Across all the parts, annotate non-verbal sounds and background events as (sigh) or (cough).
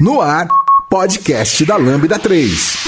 No ar, podcast da Lambda 3.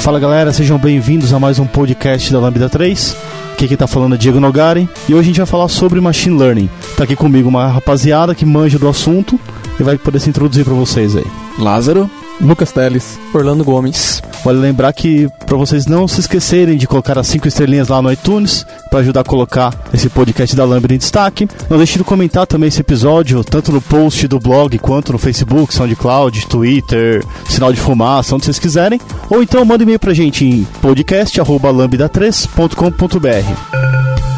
Fala galera, sejam bem-vindos a mais um podcast da Lambda 3. Aqui quem tá falando é Diego Nogari e hoje a gente vai falar sobre Machine Learning. Tá aqui comigo uma rapaziada que manja do assunto e vai poder se introduzir para vocês aí. Lázaro, Lucas Teles, Orlando Gomes. Vale lembrar que para vocês não se esquecerem de colocar as 5 estrelinhas lá no iTunes para ajudar a colocar esse podcast da Lambda em destaque. Não deixe de comentar também esse episódio, tanto no post do blog quanto no Facebook, SoundCloud, Twitter, Sinal de Fumaça, onde vocês quiserem. Ou então manda e-mail pra gente em podcast@lambda3.com.br.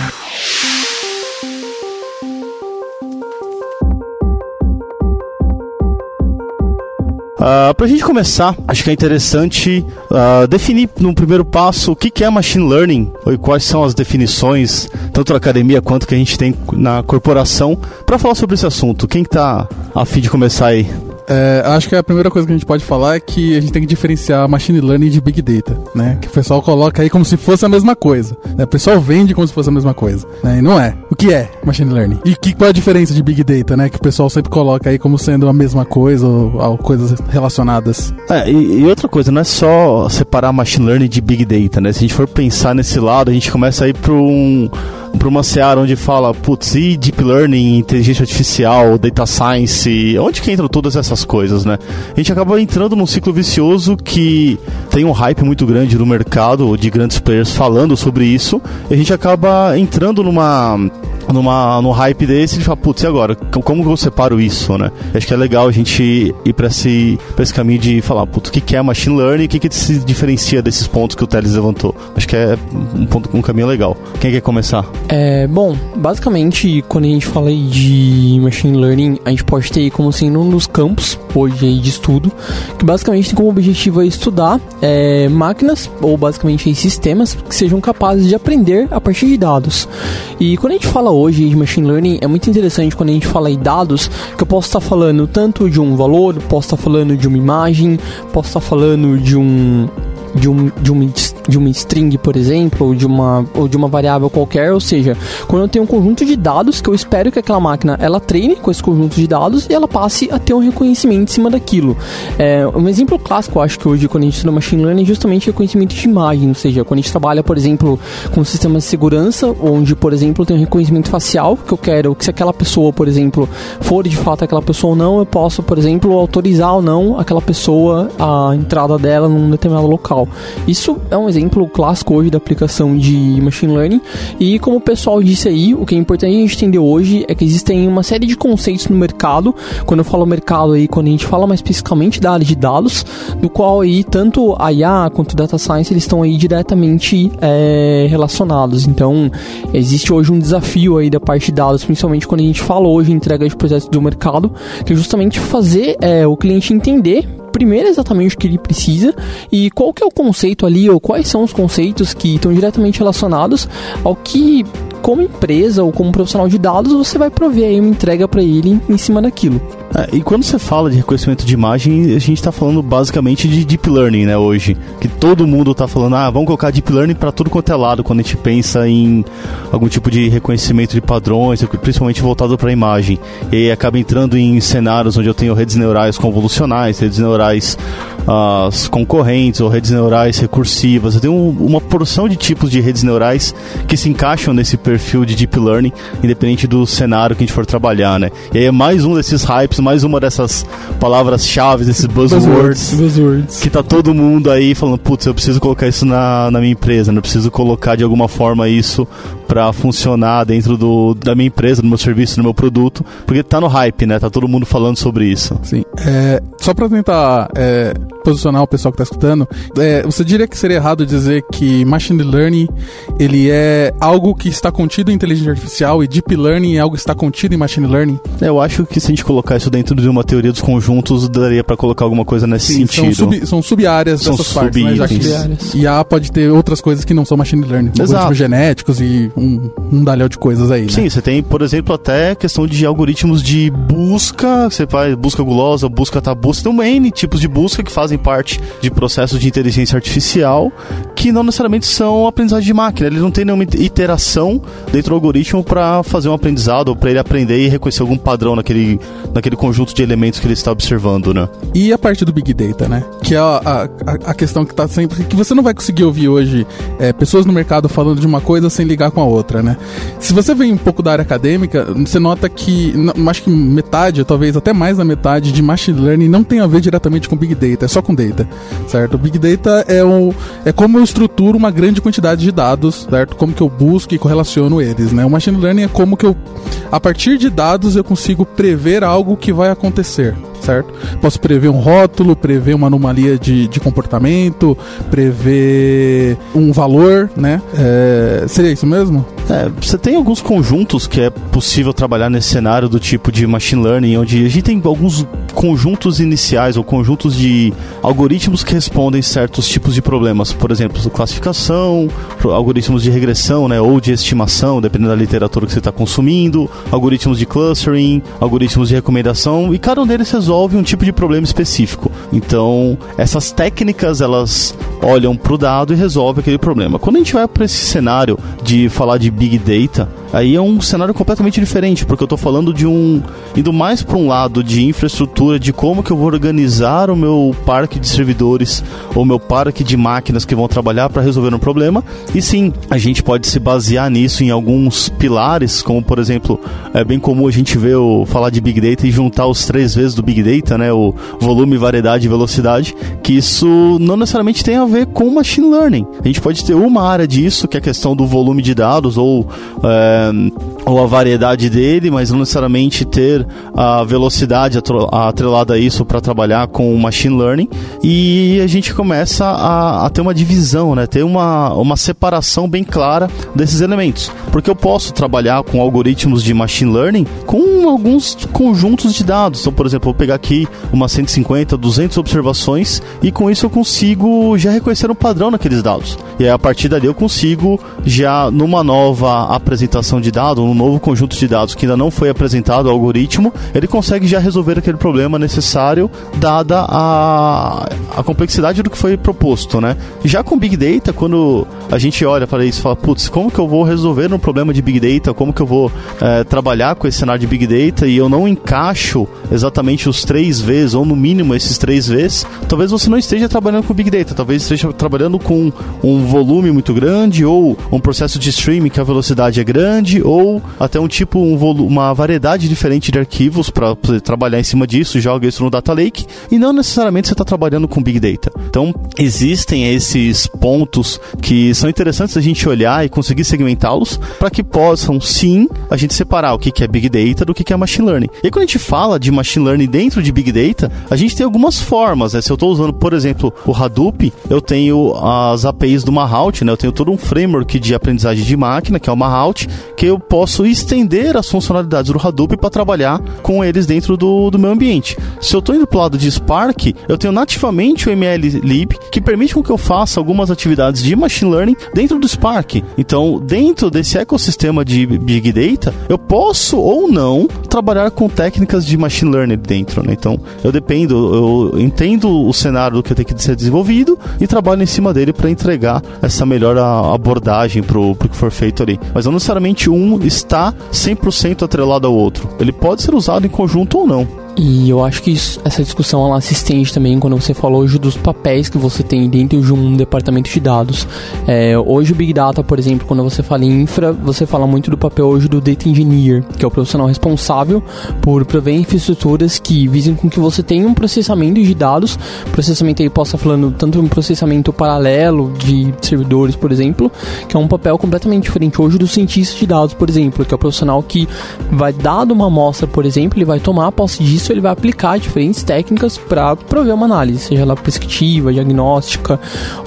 Uh, para a gente começar, acho que é interessante uh, definir no primeiro passo o que, que é machine learning e quais são as definições, tanto na academia quanto que a gente tem na corporação, para falar sobre esse assunto. Quem está a fim de começar aí? É, acho que a primeira coisa que a gente pode falar é que a gente tem que diferenciar machine learning de big data, né? Que o pessoal coloca aí como se fosse a mesma coisa. Né? O pessoal vende como se fosse a mesma coisa, né? E não é. O que é machine learning? E que, qual é a diferença de big data, né? Que o pessoal sempre coloca aí como sendo a mesma coisa ou, ou coisas relacionadas. É, e, e, outra coisa, não é só separar machine learning de big data, né? Se a gente for pensar nesse lado, a gente começa a ir para um para uma seara onde fala, putz, e deep learning, inteligência artificial, data science, onde que entram todas essas coisas, né? A gente acaba entrando num ciclo vicioso que tem um hype muito grande no mercado de grandes players falando sobre isso, e a gente acaba entrando numa numa, num hype desse e fala, putz, e agora? Como eu separo isso, né? Acho que é legal a gente ir para esse, pra esse caminho de falar, putz, o que é machine learning e o que, que se diferencia desses pontos que o Teles levantou. Acho que é um, ponto, um caminho legal. Quem quer começar? É, bom, basicamente, quando a gente fala de machine learning, a gente pode ter como sendo um dos campos hoje de estudo, que basicamente tem como objetivo estudar é, máquinas, ou basicamente sistemas, que sejam capazes de aprender a partir de dados. E quando a gente fala hoje de machine learning, é muito interessante quando a gente fala em dados, que eu posso estar falando tanto de um valor, posso estar falando de uma imagem, posso estar falando de um de um, de um de uma string, por exemplo, ou de uma, ou de uma variável qualquer, ou seja, quando eu tenho um conjunto de dados que eu espero que aquela máquina ela treine com esse conjunto de dados e ela passe a ter um reconhecimento em cima daquilo. É, um exemplo clássico, acho que hoje quando a gente estuda machine learning é justamente reconhecimento de imagem, ou seja, quando a gente trabalha, por exemplo, com sistemas de segurança, onde, por exemplo, tem um reconhecimento facial, que eu quero que se aquela pessoa, por exemplo, for de fato aquela pessoa ou não, eu posso, por exemplo, autorizar ou não aquela pessoa a entrada dela num determinado local. Isso é um exemplo clássico hoje da aplicação de machine learning. E como o pessoal disse aí, o que é importante a gente entender hoje é que existem uma série de conceitos no mercado. Quando eu falo mercado aí, quando a gente fala mais especificamente da área de dados, no qual aí tanto a IA quanto o data science eles estão aí diretamente é, relacionados. Então existe hoje um desafio aí da parte de dados, principalmente quando a gente fala hoje entrega de projetos do mercado, que é justamente fazer é, o cliente entender primeiro exatamente o que ele precisa e qual que é o conceito ali, ou quais são os conceitos que estão diretamente relacionados ao que como empresa ou como profissional de dados, você vai prover aí uma entrega para ele em cima daquilo. É, e quando você fala de reconhecimento de imagem, a gente está falando basicamente de deep learning, né, hoje. Que todo mundo está falando, ah, vamos colocar deep learning para tudo quanto é lado quando a gente pensa em algum tipo de reconhecimento de padrões, principalmente voltado para a imagem. E acaba entrando em cenários onde eu tenho redes neurais convolucionais, redes neurais uh, concorrentes ou redes neurais recursivas. Eu tenho uma porção de tipos de redes neurais que se encaixam nesse perfil de deep learning, independente do cenário que a gente for trabalhar, né? E aí é mais um desses hypes, mais uma dessas palavras-chave, desses buzzwords, buzzwords, que tá todo mundo aí falando, putz, eu preciso colocar isso na, na minha empresa, né? eu preciso colocar de alguma forma isso para funcionar dentro do, da minha empresa, do meu serviço, do meu produto, porque tá no hype, né? Tá todo mundo falando sobre isso. Sim. É, só para tentar é, posicionar o pessoal que tá escutando, é, você diria que seria errado dizer que machine learning ele é algo que está contido em inteligência artificial e deep learning é algo que está contido em machine learning? Eu acho que se a gente colocar isso dentro de uma teoria dos conjuntos, daria para colocar alguma coisa nesse Sim, sentido. São, sub, sub-áreas São dessas partes, né? Já que sub-itens. IA pode ter outras coisas que não são machine learning, Exato. genéticos e um, um dalhão de coisas aí, né? Sim, você tem, por exemplo, até questão de algoritmos de busca, você faz busca gulosa, busca tabu, você tem um N tipos de busca que fazem parte de processos de inteligência artificial que não necessariamente são aprendizagem de máquina, eles não têm nenhuma iteração dentro do algoritmo para fazer um aprendizado ou para ele aprender e reconhecer algum padrão naquele, naquele conjunto de elementos que ele está observando, né? E a parte do Big Data, né? Que é a, a, a- questão que tá sempre. que você não vai conseguir ouvir hoje é, pessoas no mercado falando de uma coisa sem ligar com a outra, né? Se você vem um pouco da área acadêmica, você nota que. acho que metade, talvez até mais da metade de Machine Learning não tem a ver diretamente com Big Data, é só com Data, certo? Big Data é, o, é como eu estruturo uma grande quantidade de dados, certo? Como que eu busco e correlaciono eles, né? O Machine Learning é como que eu. A partir de dados eu consigo prever algo que vai acontecer certo? Posso prever um rótulo, prever uma anomalia de, de comportamento, prever um valor, né? É, seria isso mesmo? É, você tem alguns conjuntos que é possível trabalhar nesse cenário do tipo de machine learning, onde a gente tem alguns conjuntos iniciais ou conjuntos de algoritmos que respondem certos tipos de problemas, por exemplo, classificação, algoritmos de regressão, né, ou de estimação, dependendo da literatura que você está consumindo, algoritmos de clustering, algoritmos de recomendação, e cada um deles resolve um tipo de problema específico. Então, essas técnicas elas olham para o dado e resolvem aquele problema. Quando a gente vai para esse cenário de falar de big data, aí é um cenário completamente diferente, porque eu estou falando de um indo mais para um lado de infraestrutura, de como que eu vou organizar o meu parque de servidores ou meu parque de máquinas que vão trabalhar para resolver um problema. E sim, a gente pode se basear nisso em alguns pilares, como por exemplo, é bem comum a gente ver o falar de big data e juntar os três vezes do big data, né, o volume, variedade e velocidade, que isso não necessariamente tem a ver com machine learning. A gente pode ter uma área disso, que é a questão do volume de dados ou é, Um, ou a variedade dele, mas não necessariamente ter a velocidade atrelada a isso para trabalhar com machine learning. E a gente começa a, a ter uma divisão, né? ter uma, uma separação bem clara desses elementos. Porque eu posso trabalhar com algoritmos de machine learning com alguns conjuntos de dados. Então, por exemplo, eu vou pegar aqui umas 150, 200 observações e com isso eu consigo já reconhecer um padrão naqueles dados. E aí, a partir dali eu consigo já numa nova apresentação de dados, um novo conjunto de dados que ainda não foi apresentado ao algoritmo, ele consegue já resolver aquele problema necessário dada a, a complexidade do que foi proposto, né? Já com Big Data, quando a gente olha para isso e fala, putz, como que eu vou resolver um problema de Big Data? Como que eu vou eh, trabalhar com esse cenário de Big Data e eu não encaixo exatamente os três Vs, ou no mínimo esses três Vs, talvez você não esteja trabalhando com Big Data, talvez esteja trabalhando com um volume muito grande, ou um processo de streaming que a velocidade é grande, ou até um tipo, um uma variedade diferente de arquivos para trabalhar em cima disso, joga isso no Data Lake, e não necessariamente você está trabalhando com Big Data. Então, existem esses pontos que são interessantes a gente olhar e conseguir segmentá-los para que possam, sim, a gente separar o que é Big Data do que é Machine Learning. E quando a gente fala de Machine Learning dentro de Big Data, a gente tem algumas formas, né? Se eu estou usando, por exemplo, o Hadoop, eu tenho as APIs do Mahout, né? Eu tenho todo um framework de aprendizagem de máquina, que é o Mahout, que eu posso estender as funcionalidades do Hadoop para trabalhar com eles dentro do, do meu ambiente. Se eu estou indo para o lado de Spark, eu tenho nativamente o MLlib, que permite com que eu faça algumas atividades de Machine Learning dentro do Spark. Então, dentro desse ecossistema de Big Data, eu posso ou não trabalhar com técnicas de Machine Learning dentro, né? Então, eu dependo, eu entendo o cenário do que tem que ser desenvolvido e trabalho em cima dele para entregar essa melhor abordagem para o que for feito ali. Mas não necessariamente um está 100% atrelado ao outro. Ele pode ser usado em conjunto ou não. E eu acho que isso, essa discussão ela se estende também quando você falou hoje dos papéis que você tem dentro de um departamento de dados. É, hoje o Big Data, por exemplo, quando você fala em infra, você fala muito do papel hoje do Data Engineer, que é o profissional responsável por prover infraestruturas que visem com que você tenha um processamento de dados, processamento aí possa falando tanto um processamento paralelo de servidores, por exemplo, que é um papel completamente diferente hoje do cientista de dados, por exemplo, que é o profissional que vai dado uma amostra, por exemplo, ele vai tomar posse disso disso ele vai aplicar diferentes técnicas para prover uma análise, seja ela prescritiva, diagnóstica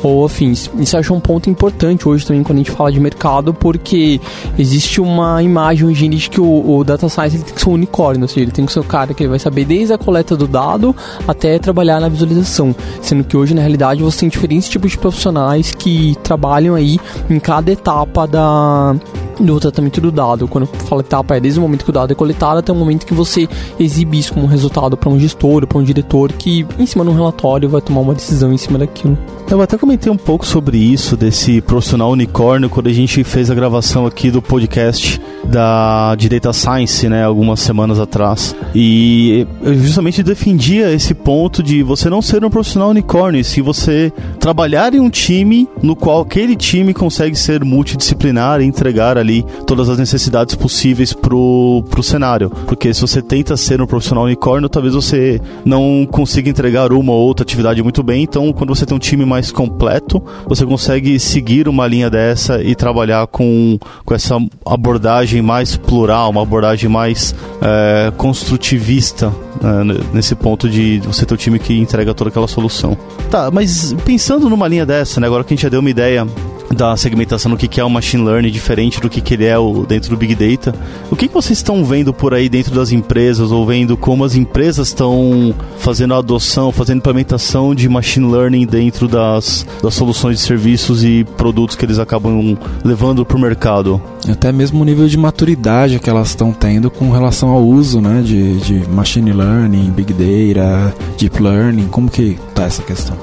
ou afins. Isso acho um ponto importante hoje também quando a gente fala de mercado, porque existe uma imagem hoje de que o, o, data science ele tem que ser um unicórnio, ou seja, ele tem que ser o cara que ele vai saber desde a coleta do dado até trabalhar na visualização, sendo que hoje na realidade você tem diferentes tipos de profissionais que trabalham aí em cada etapa da do tratamento do dado. Quando eu falo etapa, é desde o momento que o dado é coletado até o momento que você exibe isso como resultado para um gestor, para um diretor que, em cima de um relatório, vai tomar uma decisão em cima daquilo. Eu até comentei um pouco sobre isso, desse profissional unicórnio, quando a gente fez a gravação aqui do podcast da de Data Science, né, algumas semanas atrás. E eu justamente defendia esse ponto de você não ser um profissional unicórnio, se você trabalhar em um time no qual aquele time consegue ser multidisciplinar e entregar ali todas as necessidades possíveis pro, pro cenário. Porque se você tenta ser um profissional unicórnio, talvez você não consiga entregar uma ou outra atividade muito bem. Então, quando você tem um time mais completo, você consegue seguir uma linha dessa e trabalhar com, com essa abordagem mais plural, uma abordagem mais é, construtivista né, nesse ponto de você ter o um time que entrega toda aquela solução. Tá, mas pensando numa linha dessa, né, agora que a gente já deu uma ideia da segmentação do que é o machine learning diferente do que, ele é dentro do big data. O que, que vocês estão vendo por aí dentro das empresas ou vendo como as empresas estão fazendo a adoção, fazendo implementação de machine learning dentro das, das soluções de serviços e produtos que eles acabam levando para o mercado? Até mesmo o nível de maturidade que elas estão tendo com relação ao uso né, de, de machine learning, big data, deep learning, como que está essa questão?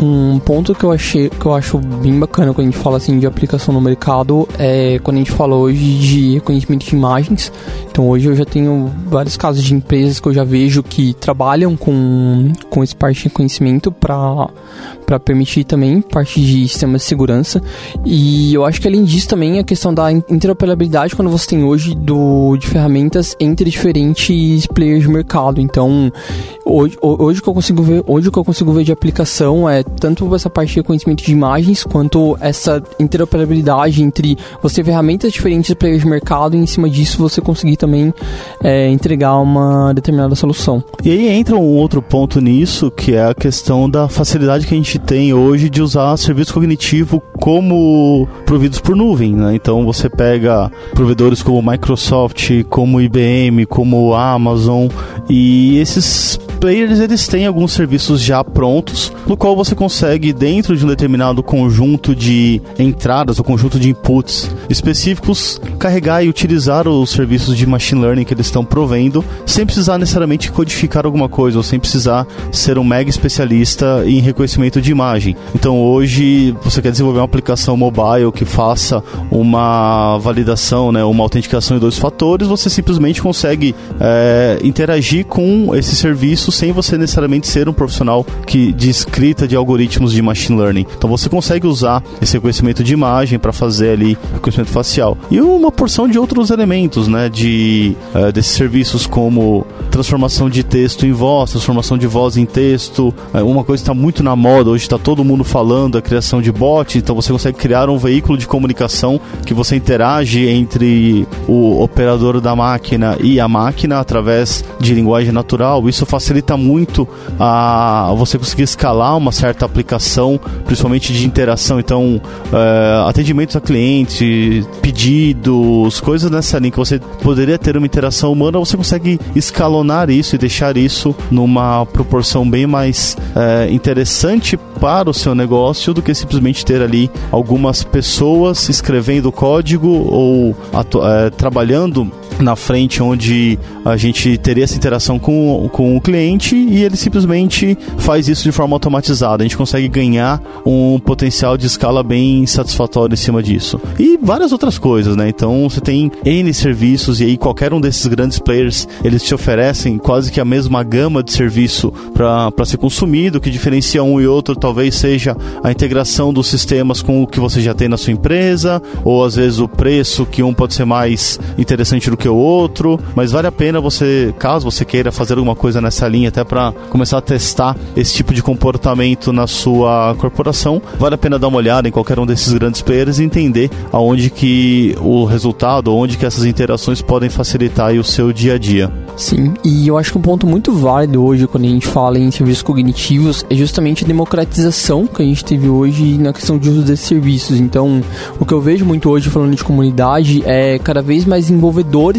Um ponto que eu achei que eu acho bem bacana quando a gente fala assim de aplicação no mercado é quando a gente fala hoje de reconhecimento de imagens. Então hoje eu já tenho vários casos de empresas que eu já vejo que trabalham com, com esse parte de reconhecimento para para permitir também parte de sistemas de segurança. E eu acho que além disso também a questão da interoperabilidade quando você tem hoje do, de ferramentas entre diferentes players de mercado. Então, hoje, hoje que eu consigo ver, hoje que eu consigo ver de aplicação é tanto essa parte de reconhecimento de imagens quanto essa interoperabilidade entre você ferramentas diferentes de players de mercado e em cima disso você conseguir também é, entregar uma determinada solução. E aí entra um outro ponto nisso, que é a questão da facilidade que a gente tem hoje de usar serviço cognitivo como providos por nuvem, né? Então você pega provedores como Microsoft, como IBM, como Amazon e esses players eles têm alguns serviços já prontos, no qual você consegue dentro de um determinado conjunto de entradas ou conjunto de inputs específicos carregar e utilizar os serviços de machine learning que eles estão provendo, sem precisar necessariamente codificar alguma coisa ou sem precisar ser um mega especialista em reconhecimento de imagem. Então hoje você quer desenvolver uma aplicação mobile que faça uma validação, né, uma autenticação em dois fatores, você simplesmente consegue é, interagir com esse serviço isso sem você necessariamente ser um profissional que de escrita de algoritmos de machine learning. Então você consegue usar esse reconhecimento de imagem para fazer ali reconhecimento facial e uma porção de outros elementos, né, de uh, desses serviços como transformação de texto em voz, transformação de voz em texto. Uh, uma coisa está muito na moda hoje, está todo mundo falando a criação de bot. Então você consegue criar um veículo de comunicação que você interage entre o operador da máquina e a máquina através de linguagem natural. Isso facilita facilita muito a você conseguir escalar uma certa aplicação, principalmente de interação. Então, é, atendimentos a cliente, pedidos, coisas nessa linha que você poderia ter uma interação humana, você consegue escalonar isso e deixar isso numa proporção bem mais é, interessante para o seu negócio do que simplesmente ter ali algumas pessoas escrevendo código ou é, trabalhando na frente onde a gente teria essa interação com, com o cliente e ele simplesmente faz isso de forma automatizada. A gente consegue ganhar um potencial de escala bem satisfatório em cima disso. E várias outras coisas, né? Então você tem N serviços e aí qualquer um desses grandes players eles te oferecem quase que a mesma gama de serviço para ser consumido. O que diferencia um e outro talvez seja a integração dos sistemas com o que você já tem na sua empresa, ou às vezes o preço que um pode ser mais interessante do que o outro, mas vale a pena você, caso você queira fazer alguma coisa nessa linha, até para começar a testar esse tipo de comportamento na sua corporação, vale a pena dar uma olhada em qualquer um desses grandes players e entender aonde que o resultado, onde que essas interações podem facilitar o seu dia a dia. Sim, e eu acho que um ponto muito válido hoje quando a gente fala em serviços cognitivos é justamente a democratização que a gente teve hoje na questão de uso desses serviços. Então, o que eu vejo muito hoje falando de comunidade é cada vez mais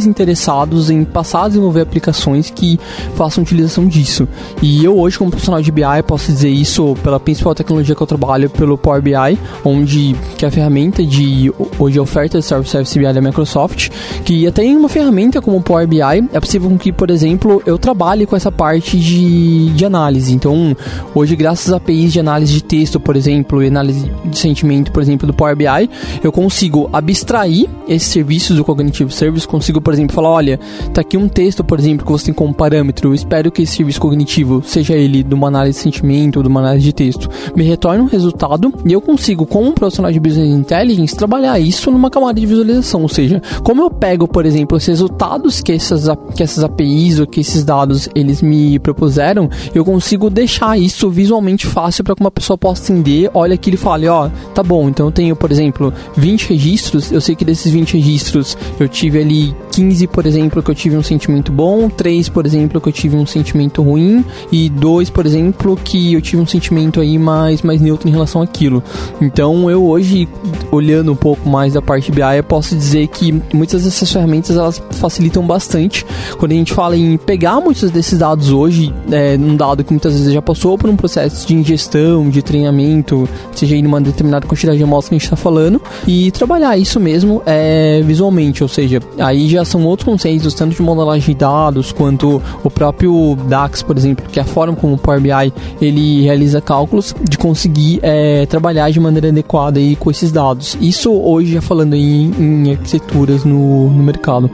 interessados em passar a desenvolver aplicações que façam utilização disso. E eu hoje, como profissional de BI, posso dizer isso pela principal tecnologia que eu trabalho, pelo Power BI, onde que é a ferramenta de hoje oferta de Service BI da Microsoft, que até em uma ferramenta como o Power BI é possível que, por exemplo, eu trabalhe com essa parte de, de análise. Então, hoje, graças a APIs de análise de texto, por exemplo, e análise de sentimento, por exemplo, do Power BI, eu consigo abstrair esses serviços do Cognitive Service, consigo, por exemplo, falar, olha, tá aqui um texto, por exemplo, que você tem como parâmetro, eu espero que esse serviço cognitivo, seja ele de uma análise de sentimento ou de uma análise de texto, me retorne um resultado e eu consigo, como um profissional de Business Intelligence, trabalhar isso numa camada de visualização, ou seja, como eu pego, por exemplo, os resultados que essas, que essas APIs ou que esses dados eles me propuseram, eu consigo deixar isso visualmente fácil para que uma pessoa possa entender, olha aqui e fale, ó, oh, tá bom, então eu tenho, por exemplo, 20 registros, eu sei que desses 20 registros eu tive ali 15, por exemplo, que eu tive um sentimento bom, 3, por exemplo, que eu tive um sentimento ruim e 2, por exemplo, que eu tive um sentimento aí mais, mais neutro em relação àquilo. Então eu hoje, olhando um pouco mais da parte BI, eu posso dizer que muitas dessas ferramentas elas facilitam bastante quando a gente fala em pegar muitos desses dados hoje, é, num dado que muitas vezes já passou por um processo de ingestão, de treinamento, seja em uma determinada quantidade de amostras que a gente está falando, e trabalhar isso mesmo é, visualmente, ou seja, aí já são outros conceitos, tanto de modelagem de dados, quanto o próprio DAX, por exemplo, que é a forma como o Power BI ele realiza cálculos, de conseguir é, trabalhar de maneira adequada aí com esses dados. Isso hoje já falando em, em arquiteturas no, no mercado.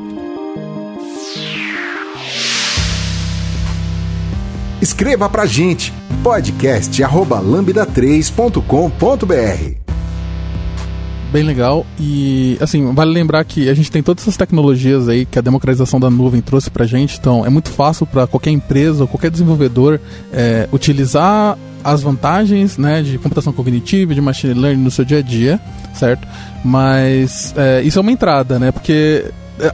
Escreva pra gente podcast@lambda3.com.br. Bem legal e assim, vale lembrar que a gente tem todas essas tecnologias aí que a democratização da nuvem trouxe pra gente, então é muito fácil para qualquer empresa ou qualquer desenvolvedor é, utilizar as vantagens né, de computação cognitiva, de machine learning no seu dia a dia, certo? Mas é, isso é uma entrada, né? Porque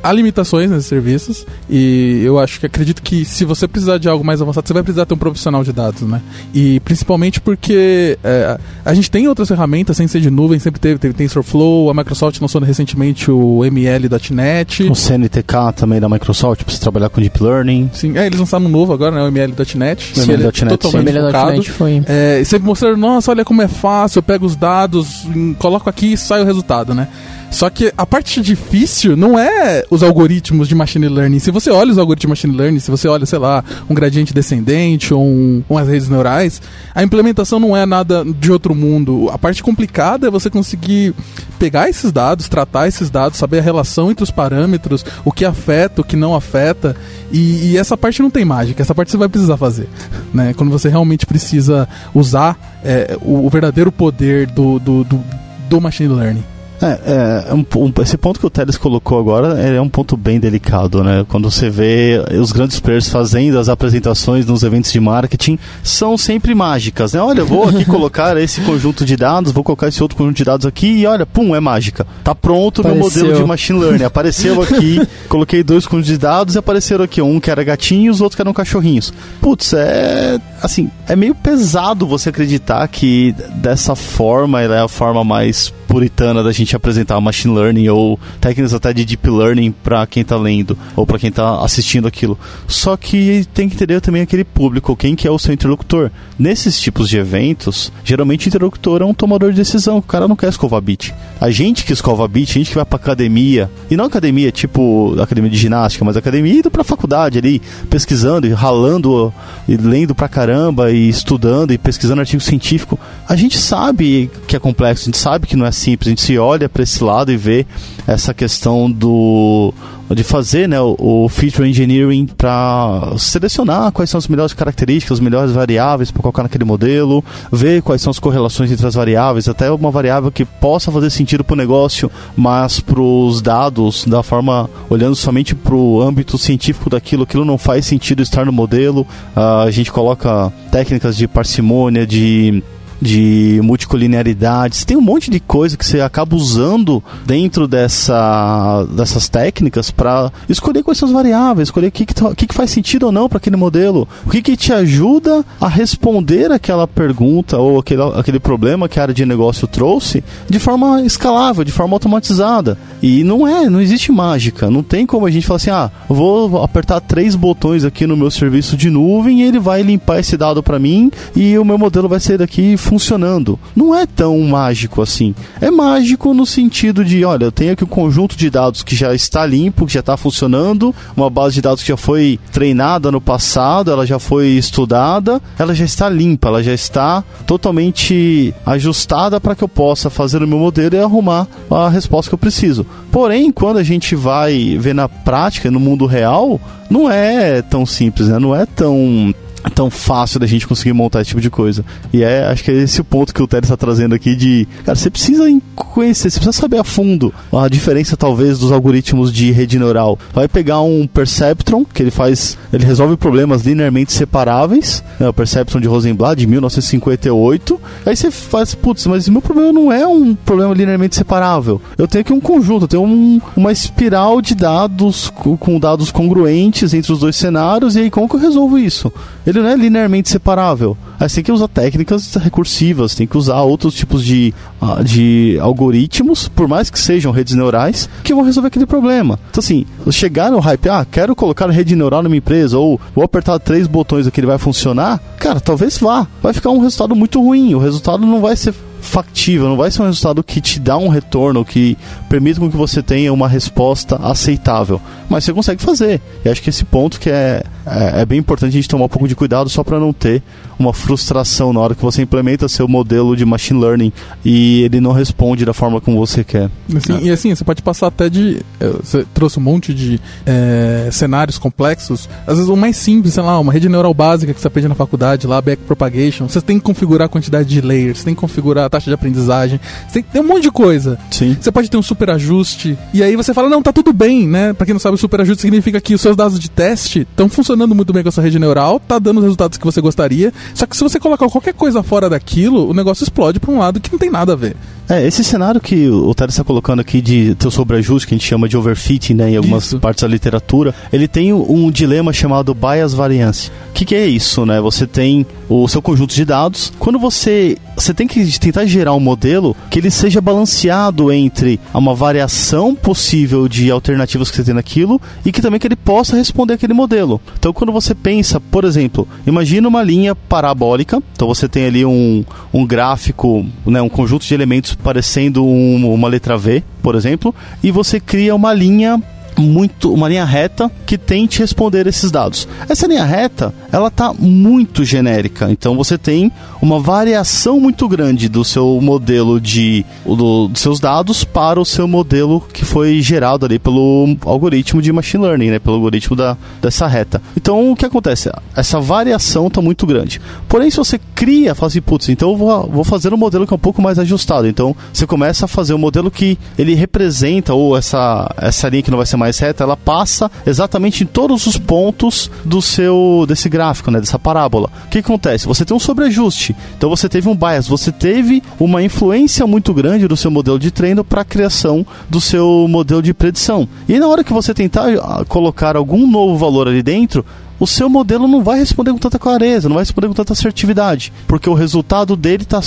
há limitações nesses serviços e eu acho que acredito que se você precisar de algo mais avançado, você vai precisar ter um profissional de dados, né? E principalmente porque é, a gente tem outras ferramentas sem ser de nuvem, sempre teve, teve TensorFlow, a Microsoft lançou recentemente o ML.NET. O CNTK também da Microsoft, para você trabalhar com Deep Learning. Sim, é, eles lançaram um novo agora, né? O ML.NET. O ML.NET, totalmente sim. focado. foi. É, e sempre mostraram, nossa, olha como é fácil, eu pego os dados, coloco aqui e sai o resultado, né? Só que a parte difícil não é os algoritmos de machine learning. Se você olha os algoritmos de machine learning, se você olha, sei lá, um gradiente descendente ou um, umas redes neurais, a implementação não é nada de outro mundo. A parte complicada é você conseguir pegar esses dados, tratar esses dados, saber a relação entre os parâmetros, o que afeta, o que não afeta. E, e essa parte não tem mágica, essa parte você vai precisar fazer. Né? Quando você realmente precisa usar é, o, o verdadeiro poder do, do, do, do machine learning. É, é um, um, esse ponto que o Teles colocou agora é um ponto bem delicado, né? Quando você vê os grandes players fazendo as apresentações nos eventos de marketing, são sempre mágicas, né? Olha, vou aqui (laughs) colocar esse conjunto de dados, vou colocar esse outro conjunto de dados aqui e olha, pum, é mágica. Tá pronto o meu modelo de machine learning. Apareceu aqui, (laughs) coloquei dois conjuntos de dados e apareceram aqui um que era gatinho e os outros que eram cachorrinhos. Putz, é assim, é meio pesado você acreditar que dessa forma ela é a forma mais puritana da gente apresentar machine learning ou técnicas até de deep learning para quem está lendo ou para quem está assistindo aquilo. Só que tem que entender também aquele público, quem que é o seu interlocutor. Nesses tipos de eventos, geralmente o interlocutor é um tomador de decisão, o cara não quer escovar bit. A gente que escova bit, a gente que vai pra academia, e não academia tipo academia de ginástica, mas academia indo pra faculdade ali, pesquisando e ralando e lendo pra caramba e estudando e pesquisando artigo científico. A gente sabe que é complexo, a gente sabe que não é simples, a gente se olha para esse lado e vê essa questão do de fazer né, o, o feature engineering para selecionar quais são as melhores características, as melhores variáveis para colocar naquele modelo, ver quais são as correlações entre as variáveis, até uma variável que possa fazer sentido para o negócio, mas para os dados, da forma olhando somente para o âmbito científico daquilo, aquilo não faz sentido estar no modelo. Uh, a gente coloca técnicas de parcimônia, de de multicolinearidades, tem um monte de coisa que você acaba usando dentro dessa, dessas técnicas para escolher quais são as variáveis, escolher o que, que, que, que faz sentido ou não para aquele modelo, o que, que te ajuda a responder aquela pergunta ou aquele, aquele problema que a área de negócio trouxe de forma escalável, de forma automatizada. E não é, não existe mágica, não tem como a gente falar assim, ah, vou apertar três botões aqui no meu serviço de nuvem e ele vai limpar esse dado para mim e o meu modelo vai ser daqui funcionando. Não é tão mágico assim. É mágico no sentido de, olha, eu tenho aqui um conjunto de dados que já está limpo, que já está funcionando, uma base de dados que já foi treinada no passado, ela já foi estudada, ela já está limpa, ela já está totalmente ajustada para que eu possa fazer o meu modelo e arrumar a resposta que eu preciso. Porém, quando a gente vai ver na prática, no mundo real, não é tão simples, né? Não é tão tão fácil da gente conseguir montar esse tipo de coisa. E é, acho que é esse o ponto que o Ted está trazendo aqui de, cara, você precisa conhecer, você precisa saber a fundo a diferença talvez dos algoritmos de rede neural. Vai pegar um perceptron, que ele faz, ele resolve problemas linearmente separáveis, né, o perceptron de Rosenblatt de 1958. Aí você faz, putz, mas meu problema não é um problema linearmente separável. Eu tenho aqui um conjunto, eu tenho um, uma espiral de dados com dados congruentes entre os dois cenários e aí como que eu resolvo isso? Ele não é linearmente separável. Aí você tem que usar técnicas recursivas, tem que usar outros tipos de, ah, de algoritmos, por mais que sejam redes neurais, que vão resolver aquele problema. Então, assim, chegar no hype, ah, quero colocar rede neural na minha empresa, ou vou apertar três botões aqui ele vai funcionar, cara, talvez vá. Vai ficar um resultado muito ruim. O resultado não vai ser factível, não vai ser um resultado que te dá um retorno, que permita com que você tenha uma resposta aceitável. Mas você consegue fazer. E acho que esse ponto que é, é, é bem importante a gente tomar um pouco de cuidado só para não ter uma frustração na hora que você implementa seu modelo de machine learning e ele não responde da forma como você quer. Assim, é. E assim, você pode passar até de. Eh, você trouxe um monte de é, cenários complexos. Às vezes o mais simples, sei lá, uma rede neural básica que você aprende na faculdade, lá, backpropagation. Você tem que configurar a quantidade de layers, você tem que configurar taxa de aprendizagem, você tem ter um monte de coisa. Sim. Você pode ter um super ajuste. E aí você fala, não, tá tudo bem, né? Pra quem não sabe, o super ajuste significa que os seus dados de teste estão funcionando muito bem com essa rede neural, tá dando os resultados que você gostaria. Só que se você colocar qualquer coisa fora daquilo, o negócio explode para um lado que não tem nada a ver. É, esse cenário que o Teres está colocando aqui de teu sobreajuste, que a gente chama de overfitting né, em algumas isso. partes da literatura, ele tem um dilema chamado bias variance. O que, que, é isso, né? Você tem o seu conjunto de dados. Quando você você tem que tentar gerar um modelo que ele seja balanceado entre uma variação possível de alternativas que você tem naquilo e que também que ele possa responder aquele modelo. Então, quando você pensa, por exemplo, imagina uma linha parabólica. Então, você tem ali um, um gráfico, né, um conjunto de elementos parecendo um, uma letra V, por exemplo, e você cria uma linha muito uma linha reta que tente responder esses dados. Essa linha reta, ela está muito genérica. Então você tem uma variação muito grande do seu modelo de do, dos seus dados para o seu modelo que foi gerado ali pelo algoritmo de machine learning, né, pelo algoritmo da, dessa reta. Então o que acontece? Essa variação está muito grande. Porém, se você cria, fala assim, putz, então eu vou, vou fazer um modelo que é um pouco mais ajustado. Então você começa a fazer um modelo que ele representa ou essa essa linha que não vai ser mais reta, ela passa exatamente em todos os pontos do seu desse gráfico, né, dessa parábola. O que acontece? Você tem um sobreajuste. Então você teve um bias, você teve uma influência muito grande do seu modelo de treino para a criação do seu modelo de predição. E na hora que você tentar ah, colocar algum novo valor ali dentro, o seu modelo não vai responder com tanta clareza, não vai responder com tanta assertividade, porque o resultado dele tá,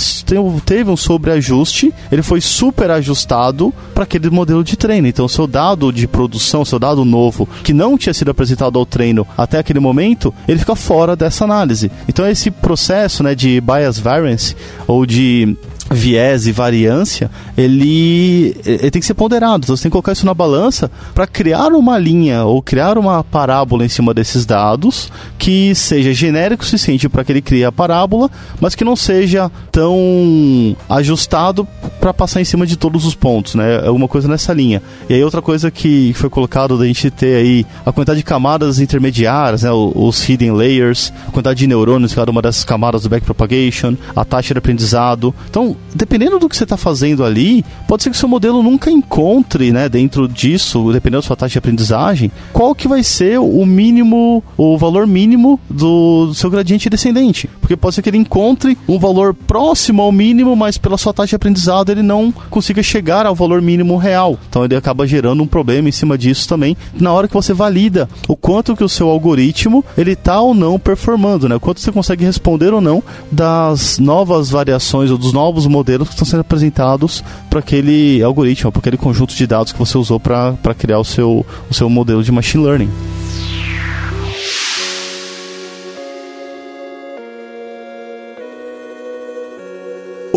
teve um sobreajuste, ele foi super ajustado para aquele modelo de treino. Então, seu dado de produção, seu dado novo, que não tinha sido apresentado ao treino até aquele momento, ele fica fora dessa análise. Então, esse processo né, de bias variance ou de viés e variância, ele, ele tem que ser ponderado. Então você tem que colocar isso na balança para criar uma linha ou criar uma parábola em cima desses dados que seja genérico o suficiente para que ele crie a parábola, mas que não seja tão ajustado para passar em cima de todos os pontos, né? É uma coisa nessa linha. E aí outra coisa que foi colocado da gente ter aí a quantidade de camadas intermediárias, né? Os hidden layers, a quantidade de neurônios cada uma dessas camadas do backpropagation, a taxa de aprendizado. Então, dependendo do que você está fazendo ali, pode ser que o seu modelo nunca encontre, né, dentro disso, dependendo da sua taxa de aprendizagem, qual que vai ser o mínimo, o valor mínimo do, do seu gradiente descendente. Porque pode ser que ele encontre um valor próximo ao mínimo, mas pela sua taxa de aprendizado ele não consiga chegar ao valor mínimo real. Então ele acaba gerando um problema em cima disso também, na hora que você valida o quanto que o seu algoritmo ele está ou não performando, né? O quanto você consegue responder ou não das novas variações ou dos novos modelos que estão sendo apresentados para aquele algoritmo, para aquele conjunto de dados que você usou para criar o seu, o seu modelo de machine learning.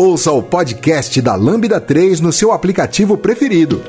Ouça o podcast da Lambda 3 no seu aplicativo preferido.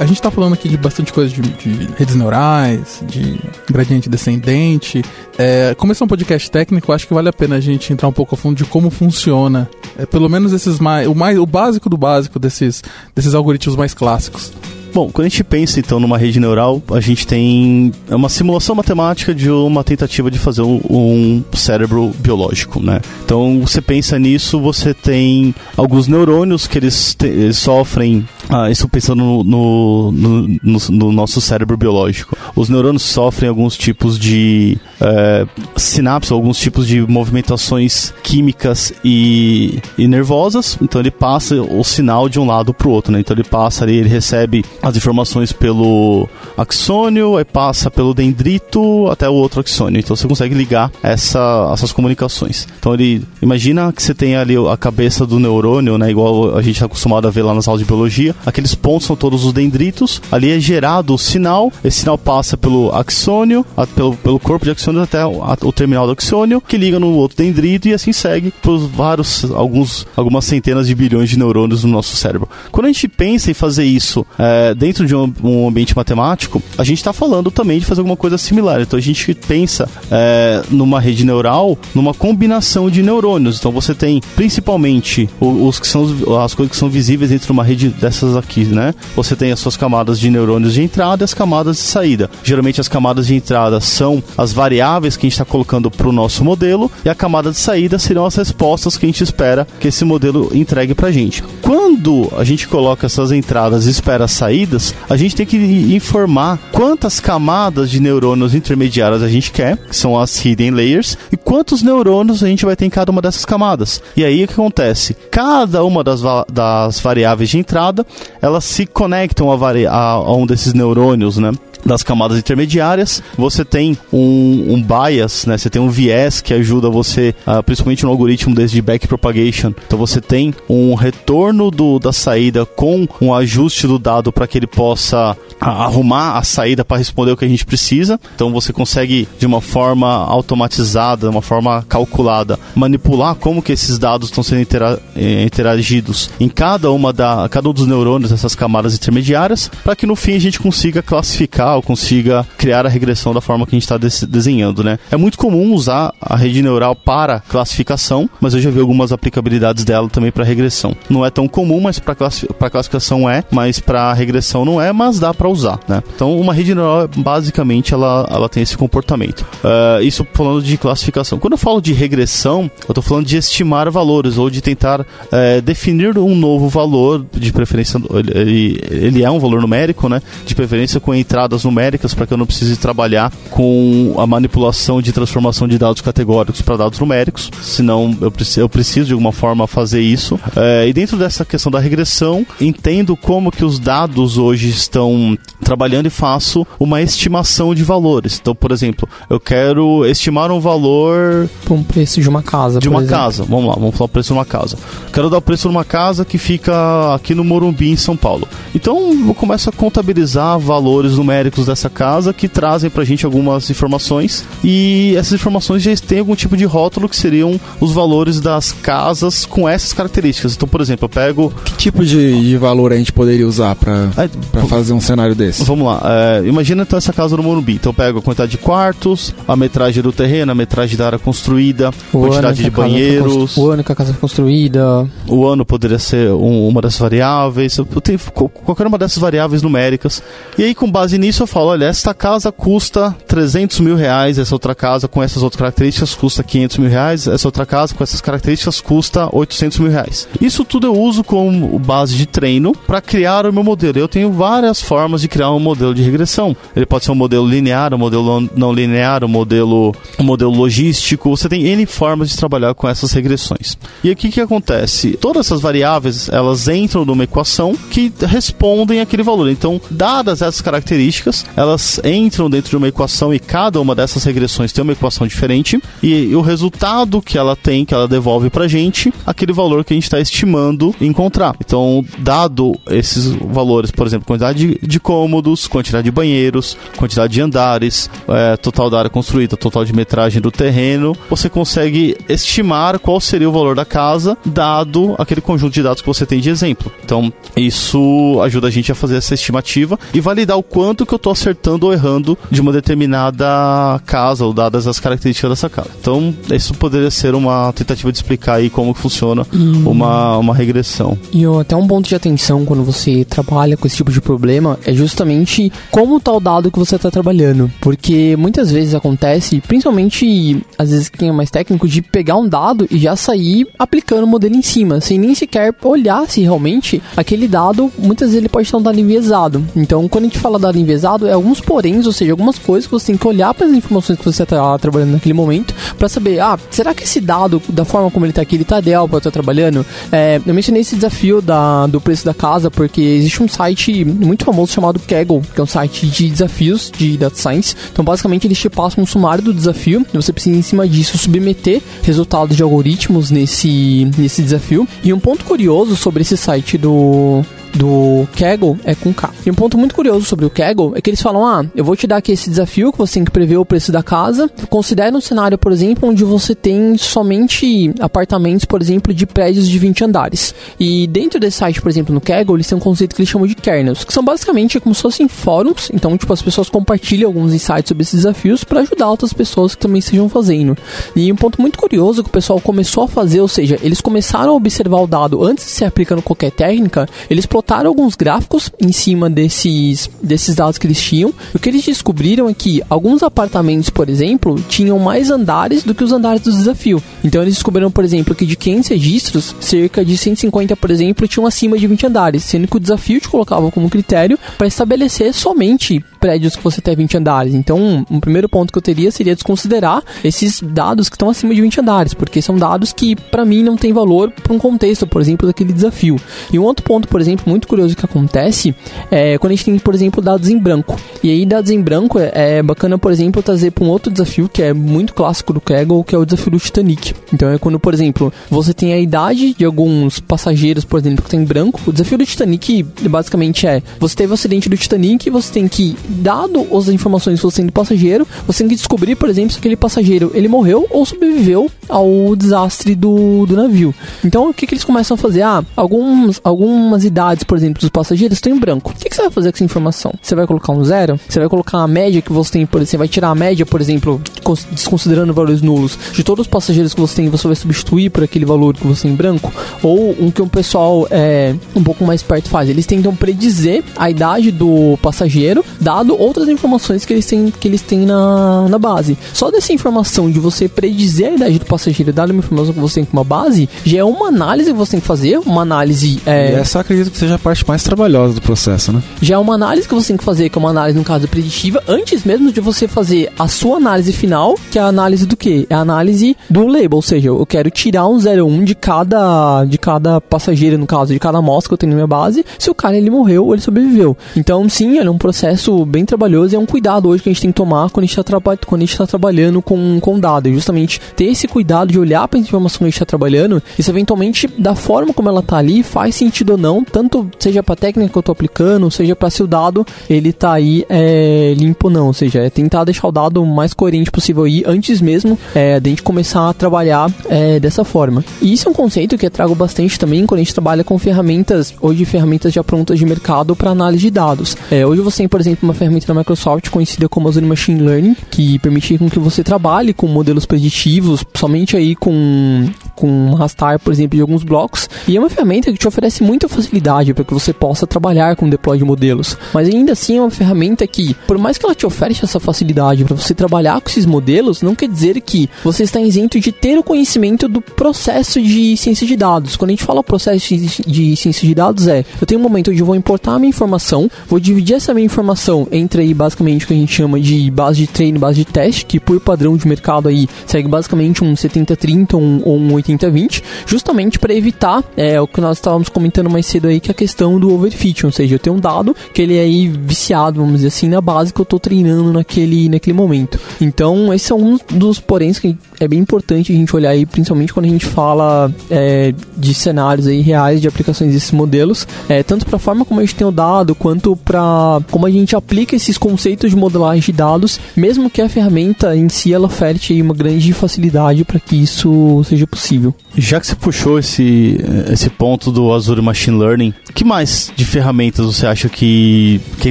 A gente está falando aqui de bastante coisa de, de, redes neurais, de gradiente descendente. É, como esse é um podcast técnico, acho que vale a pena a gente entrar um pouco a fundo de como funciona. É, pelo menos esses mais, o, mais, o básico do básico desses, desses algoritmos mais clássicos. Bom, quando a gente pensa então numa rede neural, a gente tem é uma simulação matemática de uma tentativa de fazer um, um no biológico, né? Então você pensa nisso, você tem alguns neurônios que eles, te, eles sofrem, ah, isso pensando no no, no, no, no, nosso cérebro biológico. Os neurônios sofrem alguns tipos de é, sinapses, alguns tipos de movimentações químicas e, e nervosas. Então ele passa o sinal de um lado para o outro, né? Então ele passa ali, ele recebe as informações pelo axônio, aí passa pelo dendrito até o outro axônio. Então você consegue ligar essa, essas comunicações. Então ele imagina que você tem ali a cabeça do neurônio, né? Igual a gente está acostumado a ver lá nas aulas de biologia. Aqueles pontos são todos os dendritos. Ali é gerado o sinal. Esse sinal passa pelo axônio, a, pelo, pelo corpo de axônio até o, a, o terminal do axônio, que liga no outro dendrito e assim segue por vários, alguns, algumas centenas de bilhões de neurônios no nosso cérebro. Quando a gente pensa em fazer isso é, dentro de um, um, ambiente matemático, a gente está falando também de fazer alguma coisa similar. Então a gente pensa é, numa rede neural, numa combinação de neurônios. Então você tem principalmente os, que são as coisas que são visíveis dentro de uma rede dessas aqui, né? Você tem as suas camadas de neurônios de entrada e as camadas de saída. Geralmente as camadas de entrada são as variáveis que a gente está colocando para o nosso modelo e a camada de saída serão as respostas que a gente espera que esse modelo entregue para a gente. Quando a gente coloca essas entradas e espera as saídas, a gente tem que informar quantas camadas de neurônios intermediárias a gente quer, que são as hidden layers, e quantos neurônios a gente vai ter em cada uma dessas camadas. E aí o que acontece? Cada uma das, va das variáveis de entrada, elas se conectam a, a, a um desses neurônios, né? Das camadas intermediárias. Você tem um, um bias, né? Você tem um viés que ajuda você, uh, principalmente no algoritmo desde backpropagation. Então você tem um retorno do, da saída com um ajuste do dado para que ele possa arrumar a saída para responder o que a gente precisa. Então você consegue de uma forma automatizada, de uma forma calculada, manipular como que esses dados estão sendo intera eh, interagidos em cada uma da cada um dos neurônios dessas camadas intermediárias, para que no fim a gente consiga classificar ou consiga criar a regressão da forma que a gente está desenhando, né? É muito comum usar a rede neural para classificação, mas eu já vi algumas aplicabilidades dela também para regressão. Não é tão comum, mas para classi classificação é, mas para regressão não é, mas dá para usar, né? Então, uma rede neural, basicamente, ela, ela tem esse comportamento. Uh, isso falando de classificação. Quando eu falo de regressão, eu estou falando de estimar valores ou de tentar é, definir um novo valor, de preferência, ele, ele é um valor numérico, né? De preferência com entradas numéricas, para que eu não precise trabalhar com a manipulação de transformação de dados categóricos para dados numéricos, senão eu, preciso, eu preciso de alguma forma fazer isso. É, e dentro dessa questão da regressão, entendo como que os dados hoje estão trabalhando e faço uma estimação de valores. Então, por exemplo, eu quero estimar um valor. Para um preço de uma casa. De uma exemplo. casa. Vamos lá, vamos falar o preço de uma casa. Quero dar o preço de uma casa que fica aqui no Morumbi, em São Paulo. Então, eu começo a contabilizar valores numéricos dessa casa que trazem para a gente algumas informações. E essas informações já têm algum tipo de rótulo que seriam os valores das casas com essas características. Então, por exemplo, eu pego. Que tipo de, de valor a gente poderia usar para é, fazer um cenário desse? Vamos lá. É, imagina então essa casa no Morumbi. Então, eu pego a quantidade de quartos, a metragem do terreno, a metragem da área construída, o quantidade de banheiros. O ano que a casa foi construída. O ano poderia ser um, uma dessas variáveis. Eu tenho qualquer uma dessas variáveis numéricas. E aí, com base nisso, eu falo: olha, esta casa custa 300 mil reais, essa outra casa com essas outras características custa 500 mil reais, essa outra casa com essas características custa 800 mil reais. Isso tudo eu uso como base de treino para criar o meu modelo. Eu tenho várias formas de criar um modelo de regressão. Ele pode ser um modelo linear, um modelo não linear, um modelo, um modelo logístico. Você tem N formas de trabalhar com essas regressões. E o que, que acontece? Todas essas variáveis, elas entram numa equação que respondem àquele valor. Então, dadas essas características, elas entram dentro de uma equação e cada uma dessas regressões tem uma equação diferente e, o resultado que ela tem, que ela devolve pra gente, aquele valor que a gente está estimando encontrar. Então, dado esses valores, por exemplo, quantidade de, de cômodos, quantidade de banheiros, quantidade de andares, é, total da área construída, total de metragem do terreno, você consegue estimar qual seria o valor da casa, dado aquele conjunto de dados que você tem de exemplo. Então, isso ajuda a gente a fazer essa estimativa e validar o quanto que eu estou acertando ou errando de uma determinada casa, ou dadas as características dessa casa. Então, isso poderia ser uma tentativa de explicar aí como funciona hum. uma, uma regressão. E até um ponto de atenção quando você trabalha com esse tipo de problema é justamente como está o dado que você está trabalhando. Porque muitas vezes acontece, principalmente às vezes quem é mais técnico, de pegar um dado e já sair aplicando o modelo em cima, sem nem sequer olhar se realmente aquele dado, muitas vezes ele pode estar um dado enviesado. Então, quando a gente fala dado enviesado, é alguns poréns, ou seja, algumas coisas que você tem que olhar para as informações que você está trabalhando naquele momento, para saber, ah, será que esse dado, da forma como ele está aqui, ele está ideal para eu estar trabalhando? É, eu mencionei esse desafio da, do preço da casa, porque existe um site muito famoso chamado Kaggle, que é um site de desafios de data science. Então, basicamente, eles te passam um sumário do desafio, e você precisa, em cima disso, submeter resultados de algoritmos nesse, nesse desafio. E um ponto curioso sobre esse site do, do Kaggle é com K. E um ponto muito curioso sobre o Kaggle é que eles falam: ah, eu vou te dar aqui esse desafio que você tem que prever o preço da casa. Considere um cenário, por exemplo, onde você tem somente apartamentos, por exemplo, de prédios de 20 andares. E dentro desse site, por exemplo, no Kaggle, eles têm um conceito que eles chamam de kernels, que são basicamente como se fossem fóruns. Então, tipo, as pessoas compartilham alguns insights sobre esses desafios para ajudar outras pessoas que também estejam fazendo. E um ponto muito curioso que o pessoal começou a fazer, ou seja, eles começaram a observar o dado antes de se aplicando qualquer técnica, eles plotaram alguns gráficos em cima desses, desses dados que eles tinham. O que eles descobriram é que alguns apartamentos, por exemplo, tinham mais andares do que os andares do desafio. Então eles descobriram, por exemplo, que de 500 registros, cerca de 150, por exemplo, tinham acima de 20 andares, sendo que o desafio te colocava como critério para estabelecer somente prédios que você tem 20 andares. Então, um, primeiro ponto que eu teria seria desconsiderar esses dados que estão acima de 20 andares, porque são dados que para mim não tem valor para um contexto, por exemplo, daquele desafio. E um outro ponto, por exemplo, muito curioso que acontece é quando a gente tem, por exemplo, dados em branco. E aí, dados em branco é, é bacana, por exemplo, trazer para um outro desafio que é muito clássico do Kaggle, que é o desafio do Titanic. Então, é quando, por exemplo, você tem a idade de alguns passageiros, por exemplo, que tem em branco. O desafio do Titanic basicamente é: você teve o acidente do Titanic você tem que dado as informações que você tem do passageiro, você tem que descobrir, por exemplo, se aquele passageiro ele morreu ou sobreviveu ao desastre do, do navio. Então, o que, que eles começam a fazer? Ah, alguns, algumas idades, por exemplo, dos passageiros estão em branco. O que, que você vai fazer com essa informação? Você vai colocar um zero? Você vai colocar a média que você tem, por exemplo, você vai tirar a média, por exemplo, cons- desconsiderando valores nulos, de todos os passageiros que você tem, você vai substituir por aquele valor que você tem em branco? Ou um que o pessoal é um pouco mais perto faz? Eles tentam predizer a idade do passageiro, dado outras informações que eles têm, que eles têm na, na base. Só dessa informação de você predizer a idade do passageiro, dado uma informação que você tem com uma base, já é uma análise que você tem que fazer, uma análise. É, E essa acredito que seja a parte mais trabalhosa do processo, né? já é uma análise que você tem que fazer, que é uma análise, no caso, preditiva, antes mesmo de você fazer a sua análise final, que é a análise do quê? É a análise do label, ou seja, eu quero tirar um 01 de cada, de cada passageiro, no caso, de cada amostra que eu tenho na minha base, se o cara ele morreu ou ele sobreviveu. Então, sim, ele é um processo bem trabalhoso e é um cuidado hoje que a gente tem que tomar quando a gente está tá trabalhando com, com dado. E justamente ter esse cuidado de olhar para a informação que a gente está trabalhando, isso eventualmente, da forma como ela tá ali, faz sentido ou não, tanto seja para a técnica que eu tô aplicando, seja para se o dado ele tá aí é, limpo ou não. Ou seja, é tentar deixar o dado o mais coerente possível aí antes mesmo é, de a gente começar a trabalhar é, dessa forma. E isso é um conceito que eu trago bastante também quando a gente trabalha com ferramentas, hoje ferramentas já prontas de mercado para análise de dados. É, hoje você tem, por exemplo, uma ferramenta da Microsoft conhecida como Azure Machine Learning, que permite com que você trabalhe com modelos preditivos, somente aí com, com um por exemplo, de alguns blocos. E é uma ferramenta que te oferece muita facilidade para que você possa trabalhar com deploy de modelos. Mas ainda assim é uma ferramenta que, por mais que ela te ofereça essa facilidade para você trabalhar com esses modelos, não quer dizer que você está isento de ter o conhecimento do processo de ciência de dados. Quando a gente fala processo de, de ciência de dados é, eu tenho um momento onde eu vou importar a minha informação, vou dividir essa minha informação entre aí basicamente o que a gente chama de base de treino, base de teste, que por padrão de mercado aí segue basicamente um 70-30 ou um, ou um 80-20, justamente para evitar é, o que nós estávamos comentando mais cedo aí, que é a questão do overfit, ou seja, eu tenho um dado que ele é aí viciado, vamos dizer assim, na base que eu estou treinando naquele, naquele momento. Então, esse é um dos poréns que é bem importante a gente olhar aí, principalmente quando a gente fala é, de cenários aí reais de aplicações desses modelos, é, tanto para a forma como a gente tem o dado, quanto para como a gente aplica esses conceitos de modelagem de dados, mesmo que a ferramenta em si ela oferte uma grande facilidade para que isso seja possível. Já que você puxou esse, esse ponto do Azure Machine Learning, que mais de ferramentas você acha que, que é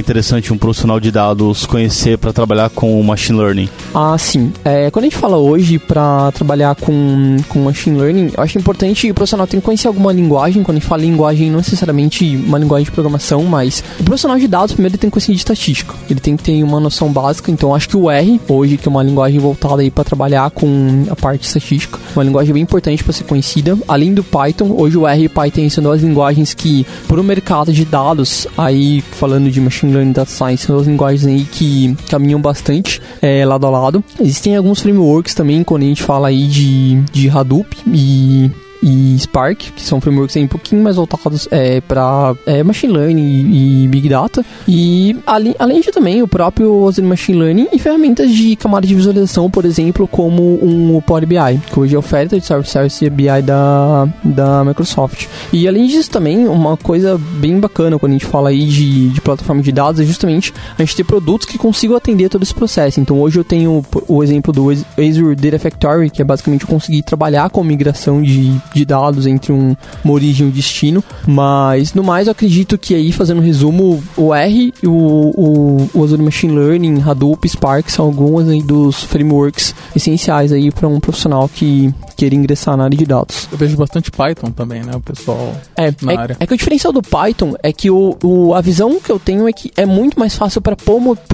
interessante um profissional de dados conhecer para trabalhar com o Machine Learning? Ah, sim. É, quando a gente fala hoje para trabalhar com, com Machine Learning, eu acho importante o profissional tem que conhecer alguma linguagem. Quando a gente fala em linguagem, não necessariamente uma linguagem de programação, mas o profissional de dados, primeiro, ele tem que conhecer de estatística. Ele tem que ter uma noção básica. Então, acho que o R, hoje, que é uma linguagem voltada aí para trabalhar com a parte estatística, uma linguagem bem importante para ser conhecida. Além do Python, hoje o R e Python são duas linguagens que, para o mercado de dados, aí falando de Machine Learning Data Science, são duas linguagens aí que caminham bastante é, lado a lado. Existem alguns frameworks também, quando gente fala aí de, de Hadoop e e Spark, que são frameworks aí um pouquinho mais voltados é, para é, Machine Learning e, e, Big Data. E além, além de também o próprio Azure Machine Learning e ferramentas de camada de visualização, por exemplo, como um Power BI, que hoje é oferta de Service BI da, da Microsoft. E além disso também, uma coisa bem bacana quando a gente fala aí de, de plataforma de dados é justamente a gente ter produtos que consigam atender todo esse processo. Então hoje eu tenho o exemplo do Azure Data Factory, que é basicamente eu conseguir trabalhar com migração de de dados entre um, uma origem e um destino. Mas, no mais, eu acredito que aí, fazendo um resumo, o R, o, o, o Azure Machine Learning, Hadoop, Spark são alguns aí dos frameworks essenciais aí para um profissional que queira ingressar na área de dados. Eu vejo bastante Python também, né? O pessoal é, na é, área. É que o diferencial do Python é que o, o, a visão que eu tenho é que é muito mais fácil para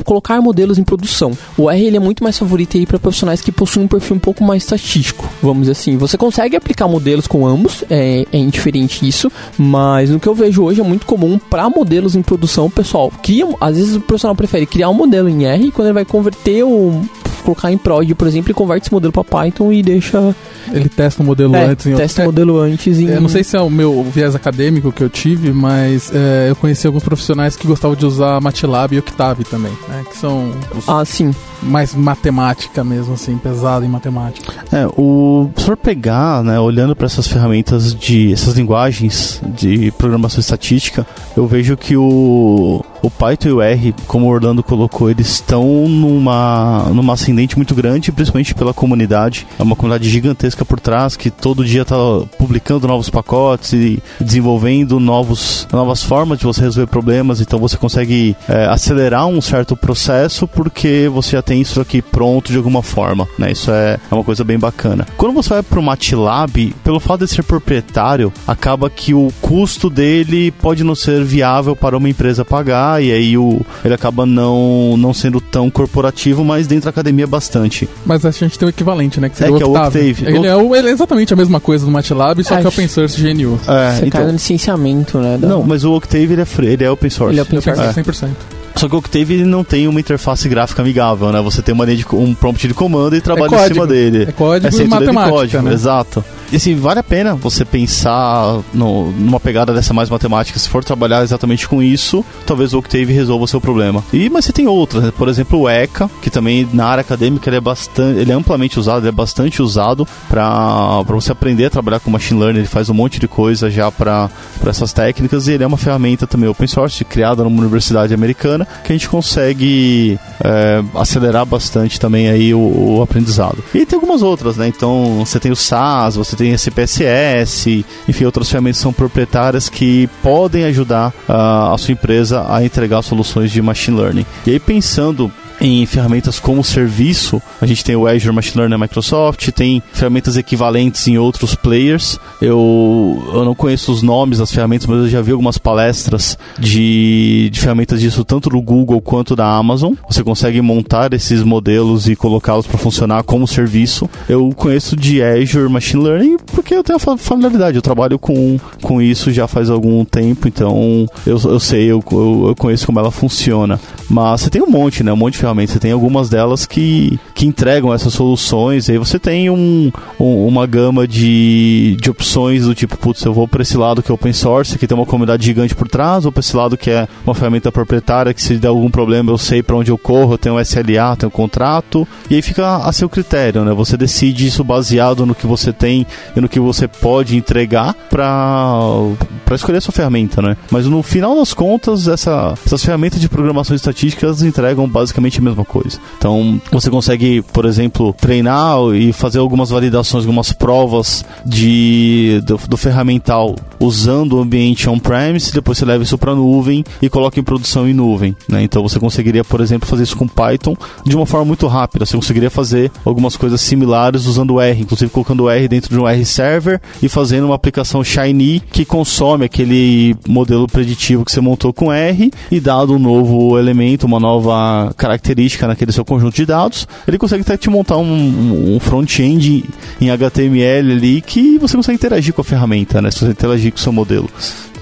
colocar modelos em produção. O R ele é muito mais favorito aí para profissionais que possuem um perfil um pouco mais estatístico, vamos dizer assim. Você consegue aplicar modelos com ambos, é, é indiferente isso, mas no que eu vejo hoje é muito comum para modelos em produção, pessoal cria, às vezes o profissional prefere criar um modelo em R quando ele vai converter o colocar em prod, por exemplo, e converte esse modelo para Python e deixa Ele testa o modelo É, antes. testa É, o modelo antes em... Eu não sei se é o meu viés acadêmico que eu tive, mas é, eu conheci alguns profissionais que gostavam de usar MATLAB e Octave também, né? Que são os Ah, sim. mais matemática mesmo, assim, pesado em matemática. É, o se for pegar, né, olhando para essas ferramentas de essas linguagens de programação estatística, eu vejo que o o Python e o R, como o Orlando colocou, eles estão numa numa ascendente muito grande, principalmente pela comunidade. É uma comunidade gigantesca por trás que todo dia está publicando novos pacotes e desenvolvendo novos novas formas de você resolver problemas. Então você consegue é, acelerar um certo processo porque você já tem isso aqui pronto de alguma forma, né? Isso é, é uma coisa bem bacana. Quando você vai para o MATLAB, pelo fato de ser proprietário, acaba que o custo dele pode não ser viável para uma empresa pagar e aí o, ele acaba não, não sendo tão corporativo, mas dentro da academia bastante. Mas a gente tem o equivalente, né? Que É, seria que é o o Octave. Octave. Ele, é o- ele é exatamente a mesma coisa do MATLAB, só É, que é open source GNU. É, Você cai no licenciamento, né? da- Não, mas o Octave ele é, free, ele é open source. Ele é open source. É. 100%. Só que o Octave ele não tem uma interface gráfica amigável, né? Você tem uma linha de, um prompt de comando e trabalha em código. cima dele. É código e tudo de matemática, código, né? Exato. E assim, vale a pena você pensar no- numa pegada dessa mais matemática. Se for trabalhar exatamente com isso, talvez o Octave resolva o seu problema. E, mas você tem outras, né? Por exemplo, o ECA, que também na área acadêmica ele é bastante. Ele é amplamente usado, ele é bastante usado para você aprender a trabalhar com machine learning. Ele faz um monte de coisa já para essas técnicas. E ele é uma ferramenta também open source, criada numa universidade americana, que a gente consegue é, acelerar bastante também aí o, o aprendizado. E tem algumas outras, né? Então você tem o SAS, você tem a CPSS, enfim, outras ferramentas são proprietárias que podem ajudar ah, a sua empresa a entregar soluções de machine learning. E aí pensando em ferramentas como serviço, a gente tem o Azure Machine Learning da Microsoft, tem ferramentas equivalentes em outros players. Eu, eu não conheço os nomes das ferramentas, mas eu já vi algumas palestras de, de ferramentas disso, tanto do Google quanto da Amazon. Você consegue montar esses modelos e colocá-los para funcionar como serviço. Eu conheço de Azure Machine Learning porque eu tenho familiaridade, eu trabalho com, com isso já faz algum tempo, então eu, eu sei, eu, eu, eu conheço como ela funciona. Mas você tem um monte, né? Um monte de ferramentas. Você tem algumas delas que, que entregam essas soluções. E aí você tem um, um- uma gama de, de opções do tipo, putz, eu vou para esse lado que é open source, que tem uma comunidade gigante por trás, ou para esse lado que é uma ferramenta proprietária, que se der algum problema eu sei para onde eu corro, eu tenho um SLA, tenho um contrato. E aí fica a seu critério, né? Você decide isso baseado no que você tem e no que você pode entregar para escolher a sua ferramenta, né? Mas no final das contas, essa, essas ferramentas de programação estatística entregam basicamente a mesma coisa. Então, você consegue, por exemplo, treinar e fazer algumas validações, algumas provas de do, do ferramental usando o ambiente on-premise, depois você leva isso para nuvem e coloca em produção em nuvem, né? Então, você conseguiria, por exemplo, fazer isso com Python de uma forma muito rápida. Você conseguiria fazer algumas coisas similares usando R, inclusive colocando R dentro de um R server e fazendo uma aplicação Shiny que consome aquele modelo preditivo que você montou com R e dado um novo elemento, uma nova característica naquele seu conjunto de dados, ele consegue até te montar um- um front-end em HTML ali que você consegue interagir com a ferramenta, né? Se você interagir com o seu modelo.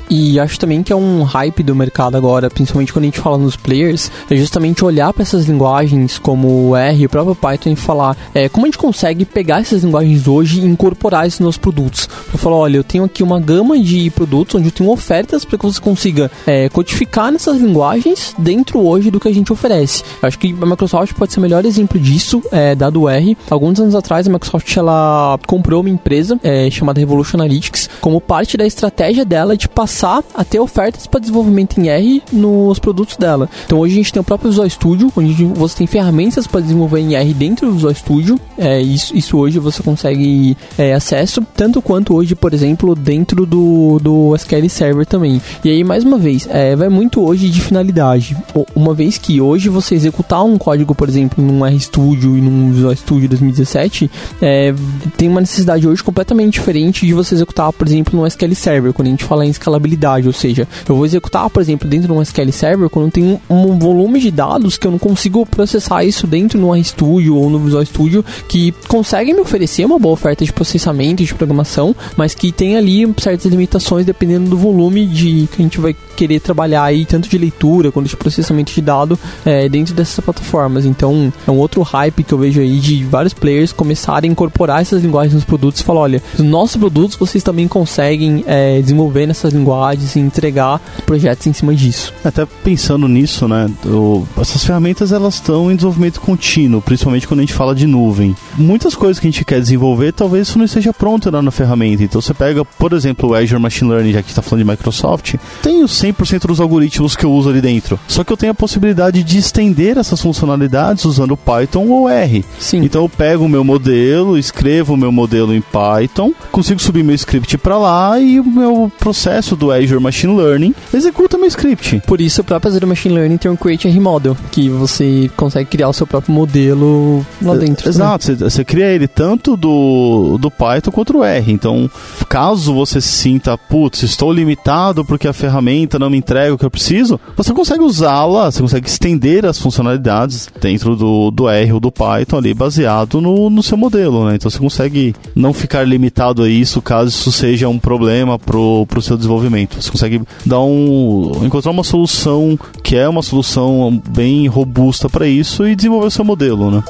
E acho também que é um hype do mercado agora, principalmente quando a gente fala nos players, é justamente olhar para essessa linguagens como o R e o próprio Python e falar é, como a gente consegue pegar essas linguagens hoje e incorporar isso nos produtos. Eu falo, olha, eu tenho aqui uma gama de produtos onde eu tenho ofertas para que você consiga é, codificar nessas linguagens dentro hoje do que a gente oferece. Eu acho que a Microsoft pode ser o melhor exemplo disso, é, dado o R. Alguns anos atrás, a Microsoft ela comprou uma empresa é, chamada Revolution Analytics como parte da estratégia dela de passar a ter ofertas para desenvolvimento em R nos produtos dela. Então hoje a gente tem o próprio Visual Studio, onde você tem ferramentas para desenvolver em R dentro do Visual Studio. É, isso, isso hoje você consegue é, acesso, tanto quanto hoje, por exemplo, dentro do, do SQL Server também. E aí, mais uma vez, é, vai muito hoje de finalidade. Uma vez que hoje você executar um código, por exemplo, num RStudio e num Visual Studio 2017, é, tem uma necessidade hoje completamente diferente de você executar, por exemplo, no SQL Server, quando a gente fala em escalabilidade ou seja, eu vou executar, por exemplo, dentro de um SQL Server quando tem um, um volume de dados que eu não consigo processar isso dentro no RStudio ou no Visual Studio que conseguem me oferecer uma boa oferta de processamento e de programação, mas que tem ali certas limitações dependendo do volume de que a gente vai querer trabalhar aí, tanto de leitura quanto de processamento de dado é, dentro dessas plataformas. Então, é um outro hype que eu vejo aí de vários players começarem a incorporar essas linguagens nos produtos e falar, olha, os nossos produtos vocês também conseguem é, desenvolver nessas linguagens e entregar projetos em cima disso. Até pensando nisso, né, o, essas ferramentas elas estão em desenvolvimento contínuo, principalmente quando a gente fala de nuvem. Muitas coisas que a gente quer desenvolver, talvez isso não esteja pronto lá na ferramenta. Então você pega, por exemplo, o Azure Machine Learning, já que está falando de Microsoft, tem os 100% dos algoritmos que eu uso ali dentro. Só que eu tenho a possibilidade de estender essas funcionalidades usando Python ou R. Sim. Então eu pego o meu modelo, escrevo o meu modelo em Python, consigo subir meu script para lá e o meu processo do Azure Machine Learning executa meu script. Por isso, o próprio Azure Machine Learning tem um Create R Model, que você consegue criar o seu próprio modelo lá dentro. Exato, você, você cria ele tanto do, do Python quanto do R. Então, caso você se sinta, putz, estou limitado porque a ferramenta não me entrega o que eu preciso, você consegue usá-la, você consegue estender as funcionalidades dentro do, do R ou do Python ali, baseado no, no seu modelo, né? Então você consegue não ficar limitado a isso caso isso seja um problema pro, pro seu desenvolvimento. Você consegue dar um. encontrar uma solução que é uma solução bem robusta para isso e desenvolver o seu modelo, né?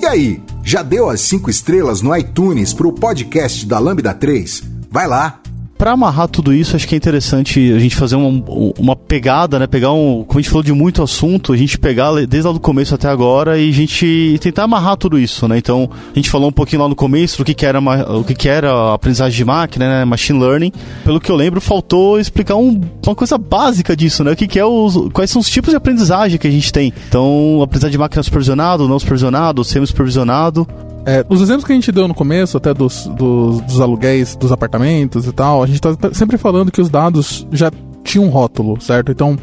E aí, já deu as 5 estrelas no iTunes pro podcast da Lambda 3? Vai lá, Pra amarrar tudo isso, acho que é interessante a gente fazer uma, uma pegada, né? Pegar um. Como a gente falou de muito assunto, a gente pegar desde lá do começo até agora e a gente tentar amarrar tudo isso, né? Então, a gente falou um pouquinho lá no começo do que, que era o que, que era aprendizagem de máquina, né? Machine learning. Pelo que eu lembro, faltou explicar um, uma coisa básica disso, né? O que, que é os. Quais são os tipos de aprendizagem que a gente tem. Então, aprendizagem de máquina supervisionado, não supervisionado, semi-supervisionado. É, os exemplos que a gente deu no começo, até dos, dos, dos aluguéis dos apartamentos e tal, a gente tá sempre falando que os dados já tinham um rótulo, certo? Então,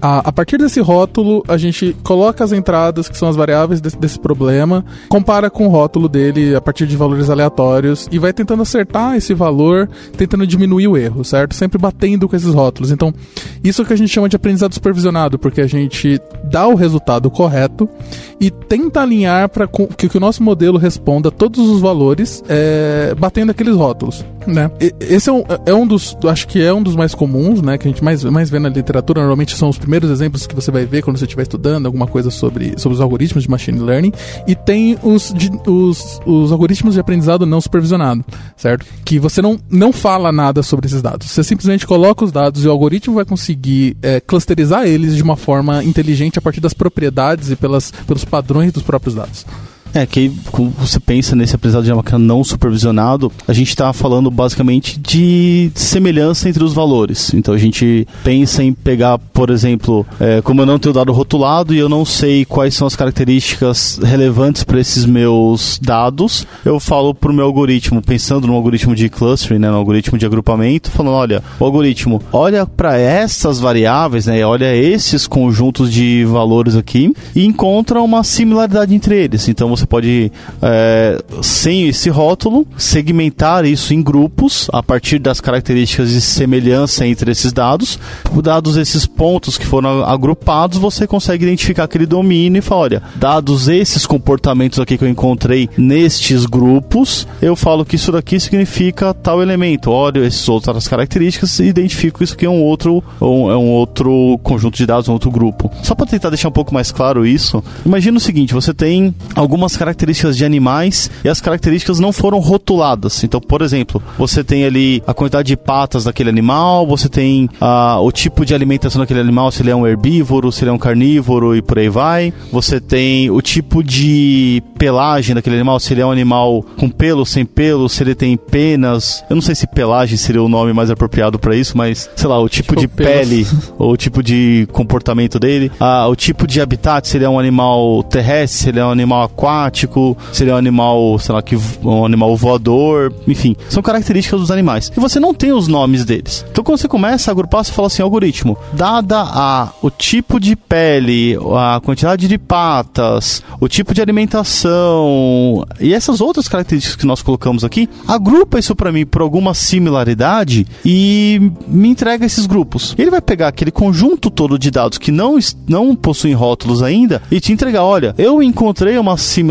a, a, partir desse rótulo, a gente coloca as entradas, que são as variáveis desse, desse, problema, compara com o rótulo dele a partir de valores aleatórios e vai tentando acertar esse valor, tentando diminuir o erro, certo? Sempre batendo com esses rótulos. Então, isso é o que a gente chama de aprendizado supervisionado, porque a gente dá o resultado correto e tenta alinhar para que, que o nosso modelo responda todos os valores, é, batendo aqueles rótulos, né? E, esse é um, é um dos, acho que é um dos mais comuns, né? Que a gente mais, mais vê na literatura, normalmente são os primeiros exemplos que você vai ver quando você estiver estudando alguma coisa sobre, sobre os algoritmos de machine learning. E tem os, de, os, os algoritmos de aprendizado não supervisionado, certo? Que você não, não fala nada sobre esses dados. Você simplesmente coloca os dados e o algoritmo vai conseguir é, clusterizar eles de uma forma inteligente a partir das propriedades e pelas, pelos padrões dos próprios dados. É, que você pensa nesse aprendizado de máquina não supervisionado, a gente está falando basicamente de semelhança entre os valores. Então a gente pensa em pegar, por exemplo, é, como eu não tenho dado rotulado e eu não sei quais são as características relevantes para esses meus dados, eu falo para o meu algoritmo, pensando no algoritmo de clustering, né, no algoritmo de agrupamento, falando, olha, o algoritmo olha para essas variáveis, né, olha esses conjuntos de valores aqui e encontra uma similaridade entre eles. Então você pode, é, sem esse rótulo, segmentar isso em grupos a partir das características de semelhança entre esses dados. Dados esses pontos que foram agrupados, você consegue identificar aquele domínio e falar: olha, dados esses comportamentos aqui que eu encontrei nestes grupos, eu falo que isso daqui significa tal elemento. Olha essas outras características e identifico isso que é um outro, um, é um outro conjunto de dados, um outro grupo. Só para tentar deixar um pouco mais claro isso, imagina o seguinte: você tem algumas características de animais e as características não foram rotuladas. Então, por exemplo, você tem ali a quantidade de patas daquele animal, você tem ah, o tipo de alimentação daquele animal, se ele é um herbívoro, se ele é um carnívoro e por aí vai. Você tem o tipo de pelagem daquele animal, se ele é um animal com pelo, sem pelo, se ele tem penas. Eu não sei se pelagem seria o nome mais apropriado para isso, mas sei lá, o tipo, tipo de pelos. pele (laughs) ou o tipo de comportamento dele. Ah, o tipo de habitat, se ele é um animal terrestre, se ele é um animal aquático aquático, se ele é um animal, sei lá, que um animal voador, enfim, são características dos animais. E você não tem os nomes deles. Então quando você começa a agrupar, você fala assim, algoritmo, dada a o tipo de pele, a quantidade de patas, o tipo de alimentação e essas outras características que nós colocamos aqui, agrupa isso para mim por alguma similaridade e me entrega esses grupos. Ele vai pegar aquele conjunto todo de dados que não, não possuem rótulos ainda e te entregar, olha, eu encontrei uma similaridade